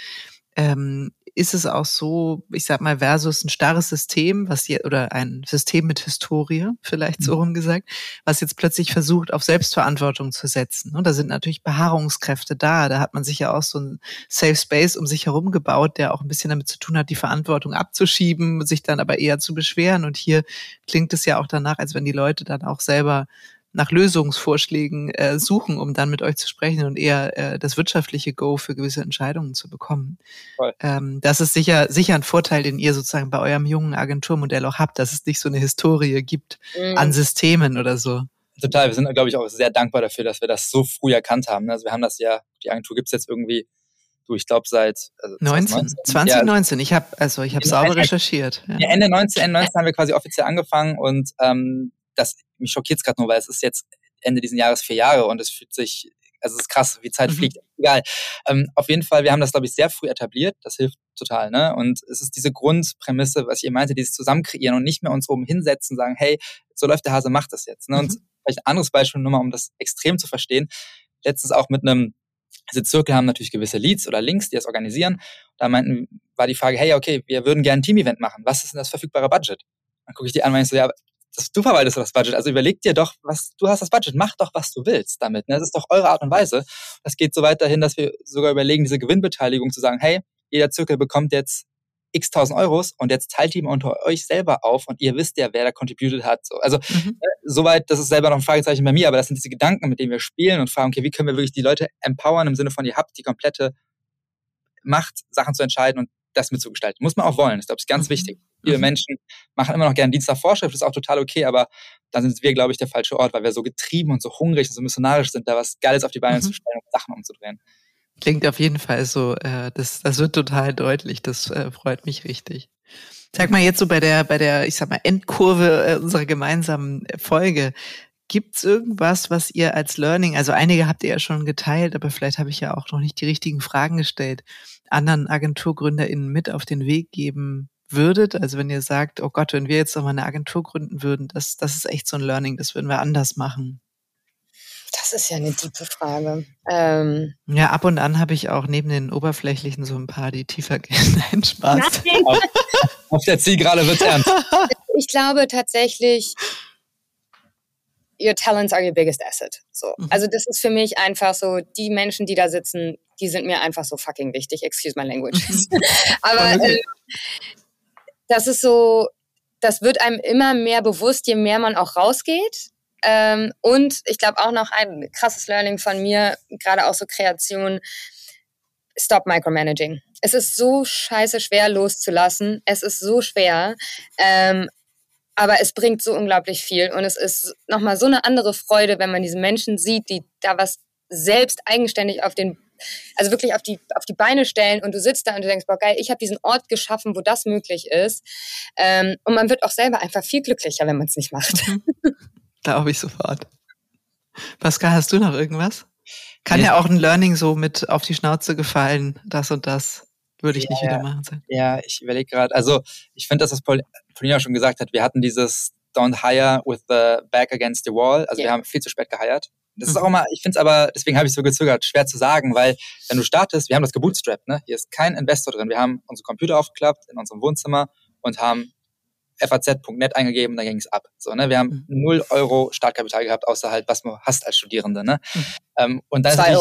ähm, ist es auch so, ich sag mal, versus ein starres System, was hier, oder ein System mit Historie, vielleicht so mhm. rum gesagt, was jetzt plötzlich versucht, auf Selbstverantwortung zu setzen. Und da sind natürlich Beharrungskräfte da. Da hat man sich ja auch so ein Safe Space um sich herum gebaut, der auch ein bisschen damit zu tun hat, die Verantwortung abzuschieben, sich dann aber eher zu beschweren. Und hier klingt es ja auch danach, als wenn die Leute dann auch selber nach Lösungsvorschlägen äh, suchen, um dann mit euch zu sprechen und eher äh, das wirtschaftliche Go für gewisse Entscheidungen zu bekommen. Ähm, das ist sicher, sicher ein Vorteil, den ihr sozusagen bei eurem jungen Agenturmodell auch habt, dass es nicht so eine Historie gibt mhm. an Systemen oder so. Total, wir sind, glaube ich, auch sehr dankbar dafür, dass wir das so früh erkannt haben. Also wir haben das ja, die Agentur gibt es jetzt irgendwie du, ich glaube seit also 19, 2019. Ja, ich habe also ich habe sauber recherchiert. Ja. Ende 19, Ende 19 haben wir quasi offiziell angefangen und ähm, das, mich schockiert es gerade nur, weil es ist jetzt Ende dieses Jahres vier Jahre und es fühlt sich, also es ist krass, wie Zeit mhm. fliegt. Egal. Ähm, auf jeden Fall, wir haben das, glaube ich, sehr früh etabliert. Das hilft total, ne? Und es ist diese Grundprämisse, was ihr meinte, dieses Zusammenkreieren und nicht mehr uns oben hinsetzen und sagen, hey, so läuft der Hase, macht das jetzt. Ne? Und mhm. vielleicht ein anderes Beispiel nur mal, um das extrem zu verstehen. Letztens auch mit einem diese Zirkel haben natürlich gewisse Leads oder Links, die das organisieren. Da meinten, war die Frage, hey, okay, wir würden gerne ein Team-Event machen. Was ist denn das verfügbare Budget? Dann gucke ich die an und meine so, ja, du verwaltest das Budget. Also überleg dir doch, was du hast das Budget, mach doch, was du willst damit. Ne? Das ist doch eure Art und Weise. Das geht so weit dahin, dass wir sogar überlegen, diese Gewinnbeteiligung zu sagen, hey, jeder Zirkel bekommt jetzt x tausend Euros und jetzt teilt die mal unter euch selber auf und ihr wisst ja, wer da contributed hat. So, also mhm. äh, soweit, das ist selber noch ein Fragezeichen bei mir, aber das sind diese Gedanken, mit denen wir spielen und fragen, okay, wie können wir wirklich die Leute empowern im Sinne von, ihr habt die komplette Macht, Sachen zu entscheiden und das mitzugestalten. Muss man auch wollen. Ich glaube, das ist ganz mhm. wichtig. Viele mhm. Menschen machen immer noch gerne Dienst nach Vorschrift, das ist auch total okay, aber dann sind wir, glaube ich, der falsche Ort, weil wir so getrieben und so hungrig und so missionarisch sind, da was Geiles auf die Beine mhm. zu stellen und Sachen umzudrehen. Klingt auf jeden Fall so, äh, das, das wird total deutlich, das äh, freut mich richtig. Sag mal jetzt so bei der, bei der, ich sag mal, Endkurve äh, unserer gemeinsamen Folge. Gibt's irgendwas, was ihr als Learning, also einige habt ihr ja schon geteilt, aber vielleicht habe ich ja auch noch nicht die richtigen Fragen gestellt, anderen AgenturgründerInnen mit auf den Weg geben würdet? Also wenn ihr sagt, oh Gott, wenn wir jetzt noch mal eine Agentur gründen würden, das, das ist echt so ein Learning, das würden wir anders machen. Das ist ja eine tiefe Frage. Ähm ja, ab und an habe ich auch neben den oberflächlichen so ein paar, die tiefer gehen. Nein, Spaß. Auf, auf der Zielgerade wird ernst. Ich glaube tatsächlich, your talents are your biggest asset. So. Mhm. Also das ist für mich einfach so, die Menschen, die da sitzen, die sind mir einfach so fucking wichtig. Excuse my language. Aber äh, das ist so, das wird einem immer mehr bewusst, je mehr man auch rausgeht. Ähm, und ich glaube auch noch ein krasses Learning von mir, gerade auch so Kreation, stop micromanaging. Es ist so scheiße schwer loszulassen. Es ist so schwer. Ähm, aber es bringt so unglaublich viel und es ist nochmal so eine andere Freude, wenn man diese Menschen sieht, die da was selbst eigenständig auf den also wirklich auf die, auf die Beine stellen und du sitzt da und du denkst, boah geil, ich habe diesen Ort geschaffen, wo das möglich ist. Ähm, und man wird auch selber einfach viel glücklicher, wenn man es nicht macht. Mhm. Glaube ich sofort. Pascal, hast du noch irgendwas? Kann ja. ja auch ein Learning so mit auf die Schnauze gefallen, das und das würde ich ja, nicht wieder machen. Ja, ich überlege gerade. Also ich finde, dass das Paulina schon gesagt hat, wir hatten dieses Don't hire with the back against the wall. Also yeah. wir haben viel zu spät geheiert. Das ist auch immer, ich finde es aber, deswegen habe ich so gezögert, schwer zu sagen, weil wenn du startest, wir haben das gebootstrapped, ne? Hier ist kein Investor drin. Wir haben unsere Computer aufgeklappt in unserem Wohnzimmer und haben faz.net eingegeben und dann ging es ab. So, ne? Wir haben mhm. null Euro Startkapital gehabt, außer halt, was du hast als Studierende. Ne? Mhm. Ähm, und 2,99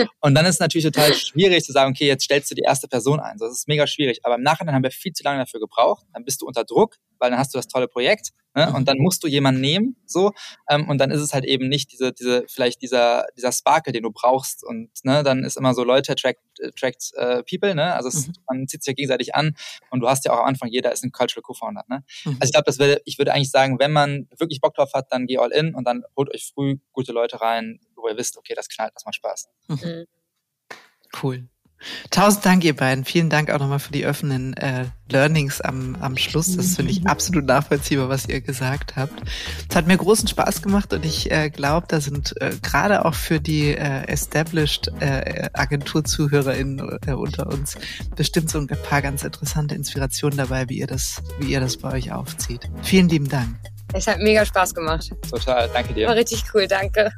Euro. Und dann ist es natürlich total schwierig zu sagen, okay, jetzt stellst du die erste Person ein. So, das ist mega schwierig. Aber im Nachhinein haben wir viel zu lange dafür gebraucht. Dann bist du unter Druck, weil dann hast du das tolle Projekt ne? und dann musst du jemanden nehmen, so ähm, und dann ist es halt eben nicht diese, diese vielleicht dieser dieser Sparkle, den du brauchst und ne, dann ist immer so Leute attract, attract uh, people, ne? Also es, mhm. man zieht sich ja gegenseitig an und du hast ja auch am Anfang jeder ist ein Cultural Co-Founder, ne? Mhm. Also ich glaube, das würde ich würde eigentlich sagen, wenn man wirklich Bock drauf hat, dann geh all in und dann holt euch früh gute Leute rein, wo ihr wisst, okay, das knallt, das macht Spaß. Mhm. Cool. Tausend Dank, ihr beiden. Vielen Dank auch nochmal für die offenen äh, Learnings am, am Schluss. Das finde ich absolut nachvollziehbar, was ihr gesagt habt. Es hat mir großen Spaß gemacht und ich äh, glaube, da sind äh, gerade auch für die äh, established äh, Agenturzuhörerinnen äh, unter uns bestimmt so ein paar ganz interessante Inspirationen dabei, wie ihr das, wie ihr das bei euch aufzieht. Vielen lieben Dank. Es hat mega Spaß gemacht. Total, danke dir. War richtig cool, danke.